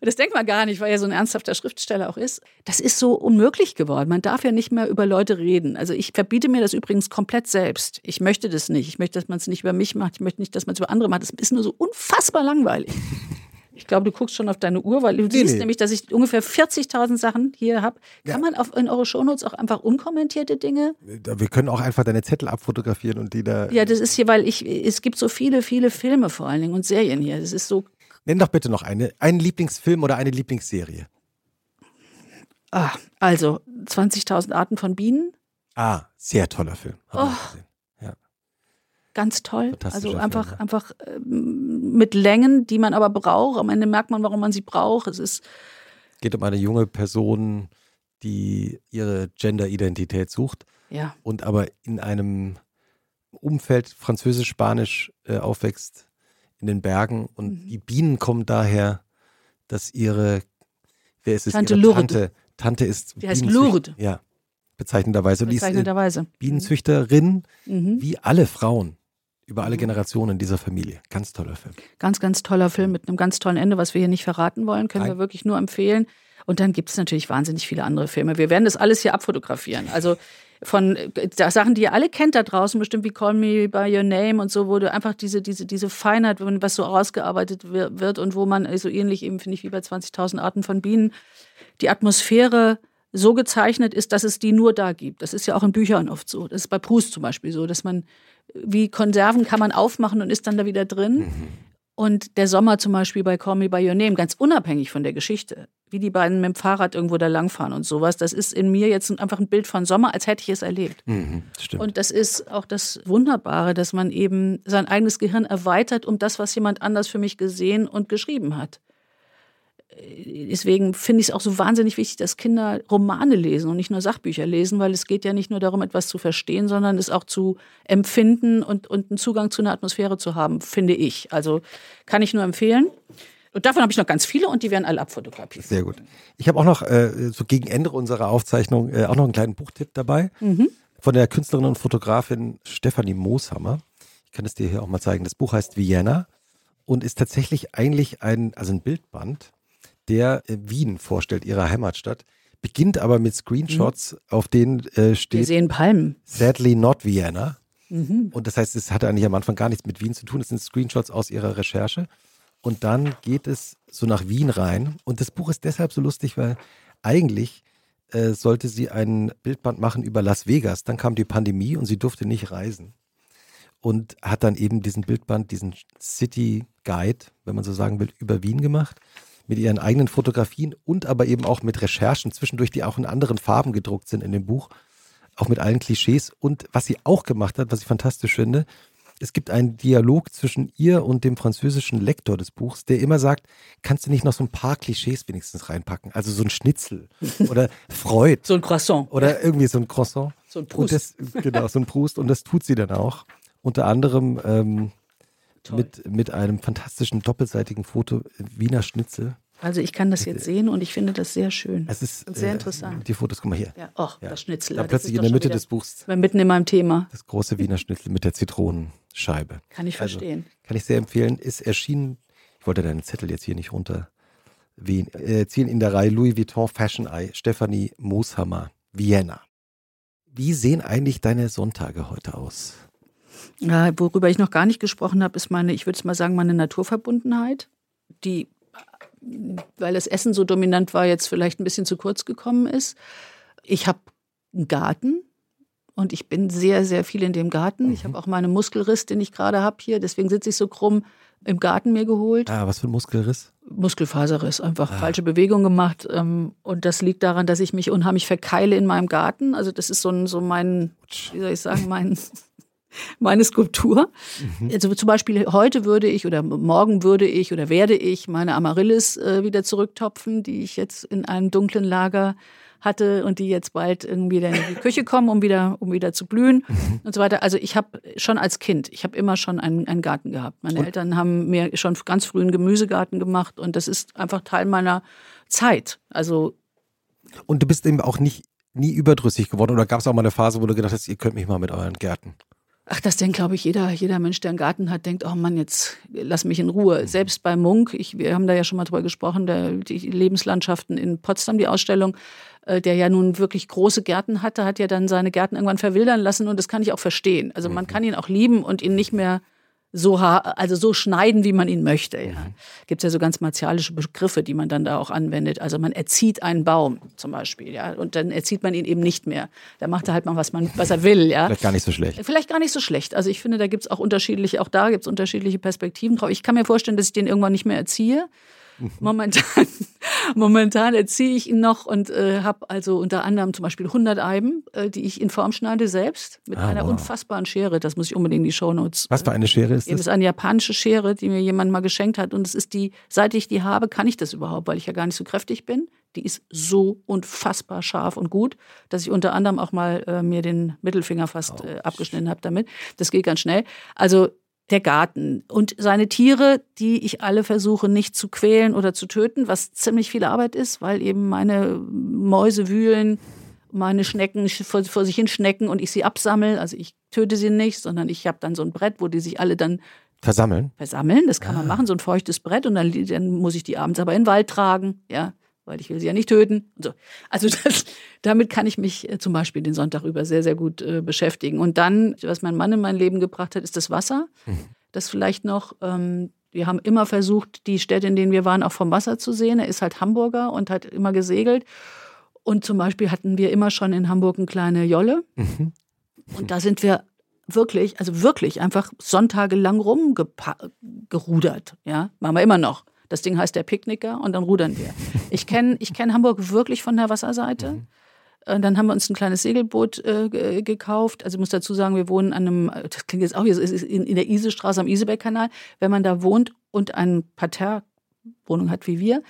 das denkt man gar nicht, weil er so ein ernsthafter Schriftsteller auch ist. Das ist so unmöglich geworden. Man darf ja nicht mehr über Leute reden. Also ich verbiete mir das übrigens komplett selbst. Ich möchte das nicht. Ich möchte, dass man es nicht über mich macht. Ich möchte nicht, dass man es über andere macht. Das ist nur so unfassbar langweilig. Ich glaube, du guckst schon auf deine Uhr, weil du nee, siehst nee. nämlich, dass ich ungefähr 40.000 Sachen hier habe. Kann ja. man auf, in eure Shownotes auch einfach unkommentierte Dinge?
Wir können auch einfach deine Zettel abfotografieren und die da.
Ja, das ist hier, weil ich, es gibt so viele, viele Filme vor allen Dingen und Serien hier. Das ist so
Nenn doch bitte noch eine, einen Lieblingsfilm oder eine Lieblingsserie.
Ah, also 20.000 Arten von Bienen.
Ah, sehr toller Film. Ja.
Ganz toll. Also
Film,
einfach,
ja.
einfach ähm, mit Längen, die man aber braucht. Am Ende merkt man, warum man sie braucht. Es ist
Geht um eine junge Person, die ihre Gender-Identität sucht
ja
und aber in einem Umfeld französisch-spanisch äh, aufwächst in den Bergen und
Mhm.
die Bienen kommen daher, dass ihre wer ist es
Tante
ihre
Lourdes.
Tante Tante ist
Die heißt Lourdes.
Ja, bezeichnenderweise und
bezeichnenderweise.
Bienenzüchterin
Mhm.
wie alle Frauen über alle Generationen dieser Familie. Ganz toller Film.
Ganz, ganz toller Film mit einem ganz tollen Ende, was wir hier nicht verraten wollen, können
Nein.
wir wirklich nur empfehlen. Und dann gibt es natürlich wahnsinnig viele andere Filme. Wir werden das alles hier abfotografieren. Also von äh, Sachen, die ihr alle kennt da draußen, bestimmt wie Call Me by Your Name und so, wo du einfach diese, diese, diese Feinheit, was so ausgearbeitet wir- wird und wo man so ähnlich eben, finde ich, wie bei 20.000 Arten von Bienen, die Atmosphäre so gezeichnet ist, dass es die nur da gibt. Das ist ja auch in Büchern oft so. Das ist bei Proust zum Beispiel so, dass man wie Konserven kann man aufmachen und ist dann da wieder drin. Und der Sommer zum Beispiel bei Call Me By Your Name, ganz unabhängig von der Geschichte, wie die beiden mit dem Fahrrad irgendwo da langfahren und sowas, das ist in mir jetzt einfach ein Bild von Sommer, als hätte ich es erlebt.
Mhm.
Und das ist auch das Wunderbare, dass man eben sein eigenes Gehirn erweitert um das, was jemand anders für mich gesehen und geschrieben hat. Deswegen finde ich es auch so wahnsinnig wichtig, dass Kinder Romane lesen und nicht nur Sachbücher lesen, weil es geht ja nicht nur darum, etwas zu verstehen, sondern es auch zu empfinden und, und einen Zugang zu einer Atmosphäre zu haben, finde ich. Also kann ich nur empfehlen. Und davon habe ich noch ganz viele und die werden alle abfotografiert.
Sehr gut. Ich habe auch noch äh, so gegen Ende unserer Aufzeichnung äh, auch noch einen kleinen Buchtipp dabei von der Künstlerin und Fotografin Stefanie Mooshammer. Ich kann es dir hier auch mal zeigen. Das Buch heißt Vienna und ist tatsächlich eigentlich ein, also ein Bildband, der äh, Wien vorstellt, ihre Heimatstadt. Beginnt aber mit Screenshots, auf denen äh,
Wir
steht
sehen Palmen.
Sadly not Vienna. Und das heißt, es hatte eigentlich am Anfang gar nichts mit Wien zu tun. Es sind Screenshots aus ihrer Recherche. Und dann geht es so nach Wien rein. Und das Buch ist deshalb so lustig, weil eigentlich äh, sollte sie ein Bildband machen über Las Vegas. Dann kam die Pandemie und sie durfte nicht reisen. Und hat dann eben diesen Bildband, diesen City Guide, wenn man so sagen will, über Wien gemacht. Mit ihren eigenen Fotografien und aber eben auch mit Recherchen zwischendurch, die auch in anderen Farben gedruckt sind in dem Buch auch mit allen Klischees. Und was sie auch gemacht hat, was ich fantastisch finde, es gibt einen Dialog zwischen ihr und dem französischen Lektor des Buchs, der immer sagt, kannst du nicht noch so ein paar Klischees wenigstens reinpacken? Also so ein Schnitzel oder Freud
So ein Croissant.
oder irgendwie so ein Croissant.
So ein
Und
Proust.
das, genau, so ein Proust. Und das tut sie dann auch. Unter anderem ähm,
Toll.
mit, mit einem fantastischen doppelseitigen Foto Wiener Schnitzel.
Also ich kann das jetzt sehen und ich finde das sehr schön.
Es ist
Und sehr
äh,
interessant.
Die Fotos, guck mal hier.
Ja, och,
Ja.
das Schnitzel.
Da plötzlich in der Mitte
wieder-
des Buchs
mitten in meinem Thema.
das große Wiener Schnitzel mit der Zitronenscheibe.
Kann ich
Also,
verstehen.
Kann ich sehr empfehlen. Ist erschienen, ich wollte deinen Zettel jetzt hier nicht runter wehen, äh, ziehen in der Reihe Louis Vuitton Fashion Eye, Stefanie Mooshammer, Vienna. Wie sehen eigentlich deine Sonntage heute aus?
Ja, worüber ich noch gar nicht gesprochen habe, ist meine, ich würde es mal sagen, meine Naturverbundenheit, die, weil das Essen so dominant war, jetzt vielleicht ein bisschen zu kurz gekommen ist. Ich habe einen Garten und ich bin sehr, sehr viel in dem Garten. Ich habe auch meinen Muskelriss, den ich gerade habe hier, deswegen sitze ich so krumm, im Garten mir geholt.
Ah, was für ein Muskelriss?
Muskelfaserriss, einfach falsche Bewegung gemacht. Ähm, und das liegt daran, dass ich mich unheimlich verkeile in meinem Garten. Also das ist so, ein, so mein, wie soll ich sagen, mein, meine Skulptur. Also zum Beispiel heute würde ich oder morgen würde ich oder werde ich meine Amaryllis äh, wieder zurücktopfen, die ich jetzt in einem dunklen Lager hatte und die jetzt bald irgendwie in die Küche kommen, um wieder, um wieder zu blühen und so weiter. Also ich habe schon als Kind, ich habe immer schon einen, einen Garten gehabt. Meine Eltern haben mir schon ganz früh einen Gemüsegarten gemacht und das ist einfach Teil meiner Zeit. Also
Und du bist eben auch nicht nie überdrüssig geworden oder gab es auch mal eine Phase, wo du gedacht hast, ihr könnt mich mal mit euren Gärten?
Ach, das denkt, glaube ich, jeder, jeder Mensch, der einen Garten hat, denkt, oh Mann, jetzt lass mich in Ruhe. Selbst bei Munk, ich, wir haben da ja schon mal drüber gesprochen, der, die Lebenslandschaften in Potsdam, die Ausstellung, äh, der ja nun wirklich große Gärten hatte, hat ja dann seine Gärten irgendwann verwildern lassen und das kann ich auch verstehen. Also man kann ihn auch lieben und ihn nicht mehr so, also so schneiden, wie man ihn möchte. Ja. Mhm. Gibt es ja so ganz martialische Begriffe, die man dann da auch anwendet. Also man erzieht einen Baum zum Beispiel, ja, und dann erzieht man ihn eben nicht mehr. Da macht er halt mal, was, man, was er will. Ja.
Vielleicht gar nicht so schlecht.
Vielleicht gar nicht so schlecht. Also ich finde, da gibt es auch unterschiedliche, auch da gibt es unterschiedliche Perspektiven drauf. Ich kann mir vorstellen, dass ich den irgendwann nicht mehr erziehe. Mhm. Momentan, momentan erziehe ich ihn noch und äh, habe also unter anderem zum Beispiel 100 Eiben, äh, die ich in Form schneide selbst mit ah, einer wow. unfassbaren Schere. Das muss ich unbedingt in die Shownotes.
Was für eine Schere ist das?
Das ist eine japanische Schere, die mir jemand mal geschenkt hat. Und es ist die, seit ich die habe, kann ich das überhaupt, weil ich ja gar nicht so kräftig bin. Die ist so unfassbar scharf und gut, dass ich unter anderem auch mal äh, mir den Mittelfinger fast äh, abgeschnitten habe damit. Das geht ganz schnell. Also der Garten und seine Tiere, die ich alle versuche nicht zu quälen oder zu töten, was ziemlich viel Arbeit ist, weil eben meine Mäuse wühlen, meine Schnecken vor, vor sich hin schnecken und ich sie absammle. Also ich töte sie nicht, sondern ich habe dann so ein Brett, wo die sich alle dann
versammeln.
Versammeln, das kann ah. man machen, so ein feuchtes Brett und dann, dann muss ich die abends aber in den Wald tragen, ja, weil ich will sie ja nicht töten. Und so. Also das, damit kann ich mich äh, zum Beispiel den Sonntag über sehr, sehr gut äh, beschäftigen. Und dann, was mein Mann in mein Leben gebracht hat, ist das Wasser. Mhm. Das vielleicht noch, ähm, wir haben immer versucht, die Städte, in denen wir waren, auch vom Wasser zu sehen. Er ist halt Hamburger und hat immer gesegelt. Und zum Beispiel hatten wir immer schon in Hamburg eine kleine Jolle. Mhm. Und da sind wir wirklich, also wirklich einfach sonntagelang rumgerudert. Ja, machen wir immer noch. Das Ding heißt der Picknicker und dann rudern wir. Ich kenne ich kenn Hamburg wirklich von der Wasserseite. Mhm. Äh, dann haben wir uns ein kleines Segelboot äh, gekauft. Also ich muss dazu sagen, wir wohnen an einem, das klingt jetzt auch, ist in, in der Isestraße am Isebeck-Kanal. Wenn man da wohnt und ein Parterre-Wohnung hat wie wir,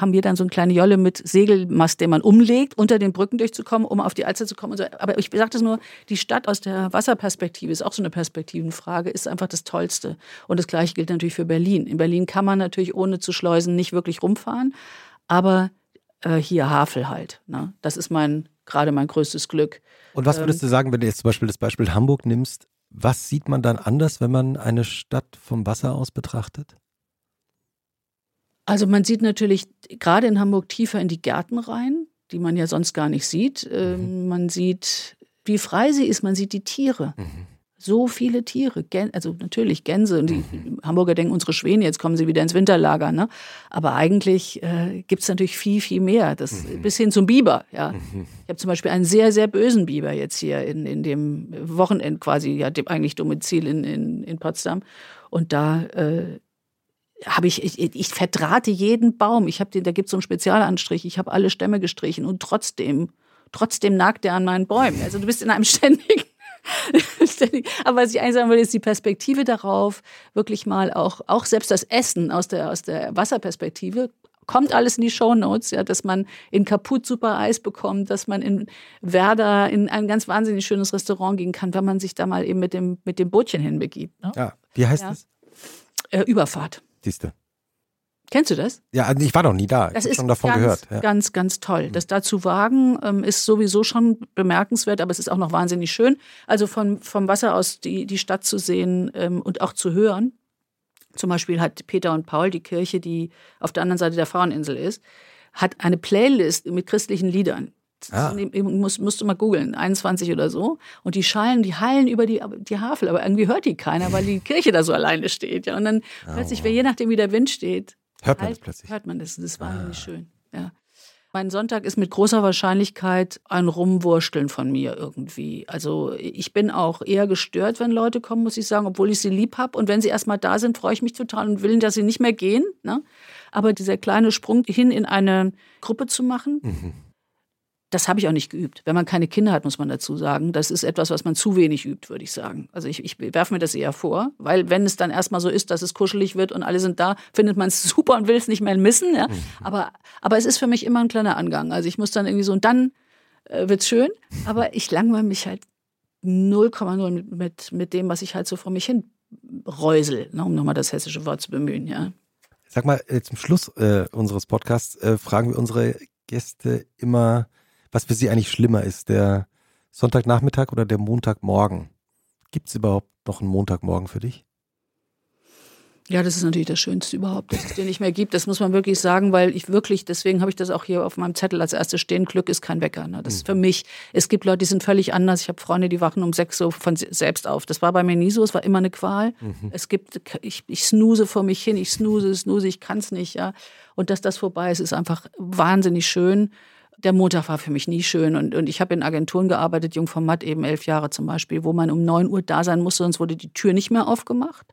haben wir dann so eine kleine Jolle mit Segelmast, den man umlegt, unter den Brücken durchzukommen, um auf die Alster zu kommen. So. Aber ich sage das nur, die Stadt aus der Wasserperspektive ist auch so eine Perspektivenfrage, ist einfach das Tollste. Und das Gleiche gilt natürlich für Berlin. In Berlin kann man natürlich ohne zu schleusen nicht wirklich rumfahren, aber äh, hier Havel halt. Ne? Das ist mein gerade mein größtes Glück.
Und was würdest ähm, du sagen, wenn du jetzt zum Beispiel das Beispiel Hamburg nimmst? Was sieht man dann anders, wenn man eine Stadt vom Wasser aus betrachtet?
Also man sieht natürlich gerade in Hamburg tiefer in die Gärten rein, die man ja sonst gar nicht sieht. Ähm, mhm. Man sieht, wie frei sie ist, man sieht die Tiere. Mhm. So viele Tiere, Gän also natürlich Gänse. Und die mhm. Hamburger denken, unsere Schwäne, jetzt kommen sie wieder ins Winterlager. Ne? Aber eigentlich äh, gibt es natürlich viel, viel mehr. Das, mhm. Bis hin zum Biber. Ja. Mhm. Ich habe zum Beispiel einen sehr, sehr bösen Biber jetzt hier in, in dem Wochenend quasi, ja, dem eigentlich Domizil in, in, in Potsdam. Und da äh, habe ich, ich, ich verdrahte jeden Baum. Ich habe den, da gibt es so einen Spezialanstrich. Ich habe alle Stämme gestrichen und trotzdem, trotzdem nagt er an meinen Bäumen. Also du bist in einem ständigen, ständig. Aber was ich eigentlich sagen will, ist die Perspektive darauf, wirklich mal auch, auch selbst das Essen aus der, aus der Wasserperspektive kommt alles in die Shownotes, ja, dass man in Kaput super Eis bekommt, dass man in Werder in ein ganz wahnsinnig schönes Restaurant gehen kann, wenn man sich da mal eben mit dem, mit dem Bootchen hinbegibt. Ne?
Ja, wie heißt ja. das?
Äh, Überfahrt.
Siehste.
Kennst du das?
Ja, also ich war noch nie da.
Das ich ist
schon davon
ganz,
gehört.
Ja. Ganz, ganz toll. Mhm. Das da zu wagen ähm, ist sowieso schon bemerkenswert, aber es ist auch noch wahnsinnig schön. Also von, vom Wasser aus die, die Stadt zu sehen ähm, und auch zu hören. Zum Beispiel hat Peter und Paul, die Kirche, die auf der anderen Seite der Fraueninsel ist, hat eine Playlist mit christlichen Liedern. Ah. Musst, musst du mal googeln, 21 oder so. Und die schallen, die hallen über die, die Havel, aber irgendwie hört die keiner, weil die Kirche da so alleine steht. Ja. Und dann oh, plötzlich, je nachdem, wie der Wind steht,
hört man halt, das plötzlich.
Hört man das. Das ist wahnsinnig ah. schön. Ja. Mein Sonntag ist mit großer Wahrscheinlichkeit ein Rumwursteln von mir irgendwie. Also ich bin auch eher gestört, wenn Leute kommen, muss ich sagen, obwohl ich sie lieb habe. Und wenn sie erstmal da sind, freue ich mich total und will, dass sie nicht mehr gehen. Ne? Aber dieser kleine Sprung hin in eine Gruppe zu machen, mhm das habe ich auch nicht geübt. Wenn man keine Kinder hat, muss man dazu sagen. Das ist etwas, was man zu wenig übt, würde ich sagen. Also ich, ich werfe mir das eher vor, weil wenn es dann erstmal so ist, dass es kuschelig wird und alle sind da, findet man es super und will es nicht mehr missen. Ja? Mhm. Aber, aber es ist für mich immer ein kleiner Angang. Also ich muss dann irgendwie so, und dann äh, es schön, aber ich langweile mich halt 0,0 mit, mit, mit dem, was ich halt so vor mich hin räusel, ne, um nochmal das hessische Wort zu bemühen, ja.
Sag mal, äh, zum Schluss äh, unseres Podcasts äh, fragen wir unsere Gäste immer, was für Sie eigentlich schlimmer ist, der Sonntagnachmittag oder der Montagmorgen? Gibt es überhaupt noch einen Montagmorgen für dich?
Ja, das ist natürlich das Schönste überhaupt, dass es den nicht mehr gibt. Das muss man wirklich sagen, weil ich wirklich, deswegen habe ich das auch hier auf meinem Zettel als erstes stehen, Glück ist kein Wecker. Ne? Das ist für mhm. mich, es gibt Leute, die sind völlig anders. Ich habe Freunde, die wachen um sechs Uhr von selbst auf. Das war bei mir nie so, es war immer eine Qual. Mhm. Es gibt, ich, ich snooze vor mich hin, ich snooze, snooze, ich kann es nicht. Ja? Und dass das vorbei ist, ist einfach wahnsinnig schön der Montag war für mich nie schön. Und, und ich habe in Agenturen gearbeitet, Jungformat eben elf Jahre zum Beispiel, wo man um neun Uhr da sein musste, sonst wurde die Tür nicht mehr aufgemacht.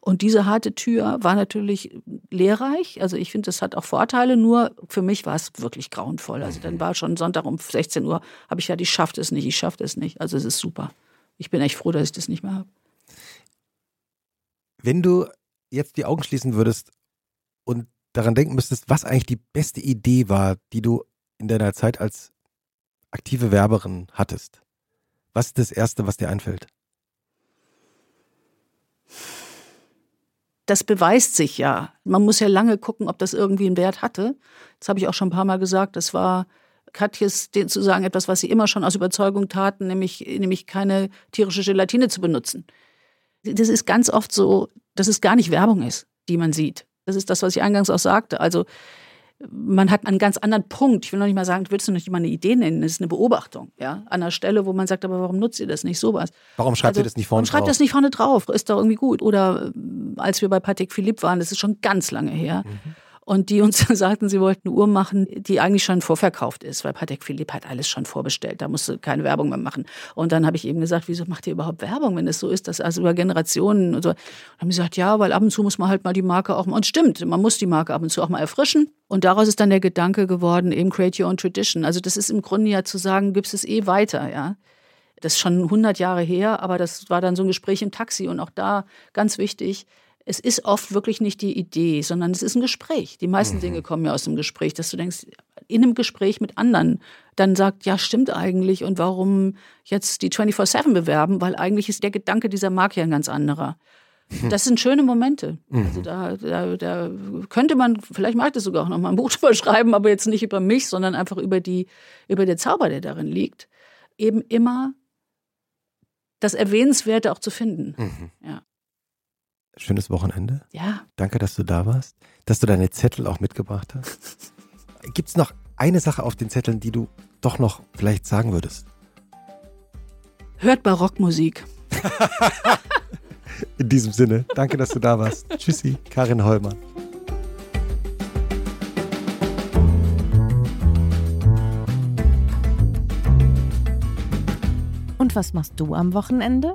Und diese harte Tür war natürlich lehrreich. Also ich finde, das hat auch Vorteile, nur für mich war es wirklich grauenvoll. Also dann war schon Sonntag um 16 Uhr, habe ich ja, ich schaffe es nicht, ich schaffe es nicht. Also es ist super. Ich bin echt froh, dass ich das nicht mehr habe.
Wenn du jetzt die Augen schließen würdest und daran denken müsstest, was eigentlich die beste Idee war, die du in deiner Zeit als aktive Werberin hattest, was ist das Erste, was dir einfällt?
das beweist sich ja. Man muss ja lange gucken, ob das irgendwie einen Wert hatte. Das habe ich auch schon ein paar Mal gesagt. Das war Katjes zu sagen etwas, was sie immer schon aus Überzeugung taten, nämlich, nämlich keine tierische Gelatine zu benutzen. Das ist ganz oft so, dass es gar nicht Werbung ist, die man sieht. Das ist das, was ich eingangs auch sagte. Also man hat einen ganz anderen Punkt. Ich will noch nicht mal sagen, willst du nicht mal eine Idee nennen? Das ist eine Beobachtung, ja. An einer Stelle, wo man sagt, aber warum nutzt ihr das nicht? Sowas.
Warum schreibt
also,
ihr das nicht vorne
drauf? Schreibt das nicht vorne drauf. Ist doch irgendwie gut. Oder äh, als wir bei Patek Philippe waren, das ist schon ganz lange her. Mhm und die uns sagten, sie wollten eine Uhr machen, die eigentlich schon vorverkauft ist, weil Patek Philippe hat alles schon vorbestellt, da musst du keine Werbung mehr machen. Und dann habe ich eben gesagt, wieso macht ihr überhaupt Werbung, wenn es so ist, dass also über Generationen und so. Und haben sie gesagt, ja, weil ab und zu muss man halt mal die Marke auch mal, und stimmt, man muss die Marke ab und zu auch mal erfrischen. Und daraus ist dann der Gedanke geworden, eben create your own tradition. Also das ist im Grunde ja zu sagen, gibst es eh weiter, ja. Das ist schon 100 Jahre her, aber das war dann so ein Gespräch im Taxi und auch da ganz wichtig, es ist oft wirklich nicht die Idee, sondern es ist ein Gespräch. Die meisten mhm. Dinge kommen ja aus dem Gespräch, dass du denkst, in einem Gespräch mit anderen, dann sagt, ja, stimmt eigentlich und warum jetzt die 24-7 bewerben, weil eigentlich ist der Gedanke dieser Marke ja ein ganz anderer. Das sind schöne Momente. Mhm. Also da, da, da, könnte man, vielleicht mag das sogar auch noch mal ein Buch drüber schreiben, aber jetzt nicht über mich, sondern einfach über die, über den Zauber, der darin liegt. Eben immer das Erwähnenswerte auch zu finden. Mhm. Ja
schönes Wochenende.
Ja.
Danke, dass du da warst, dass du deine Zettel auch mitgebracht hast. Gibt es noch eine Sache auf den Zetteln, die du doch noch vielleicht sagen würdest?
Hört Barockmusik.
In diesem Sinne, danke, dass du da warst. Tschüssi, Karin Holmer.
Und was machst du am Wochenende?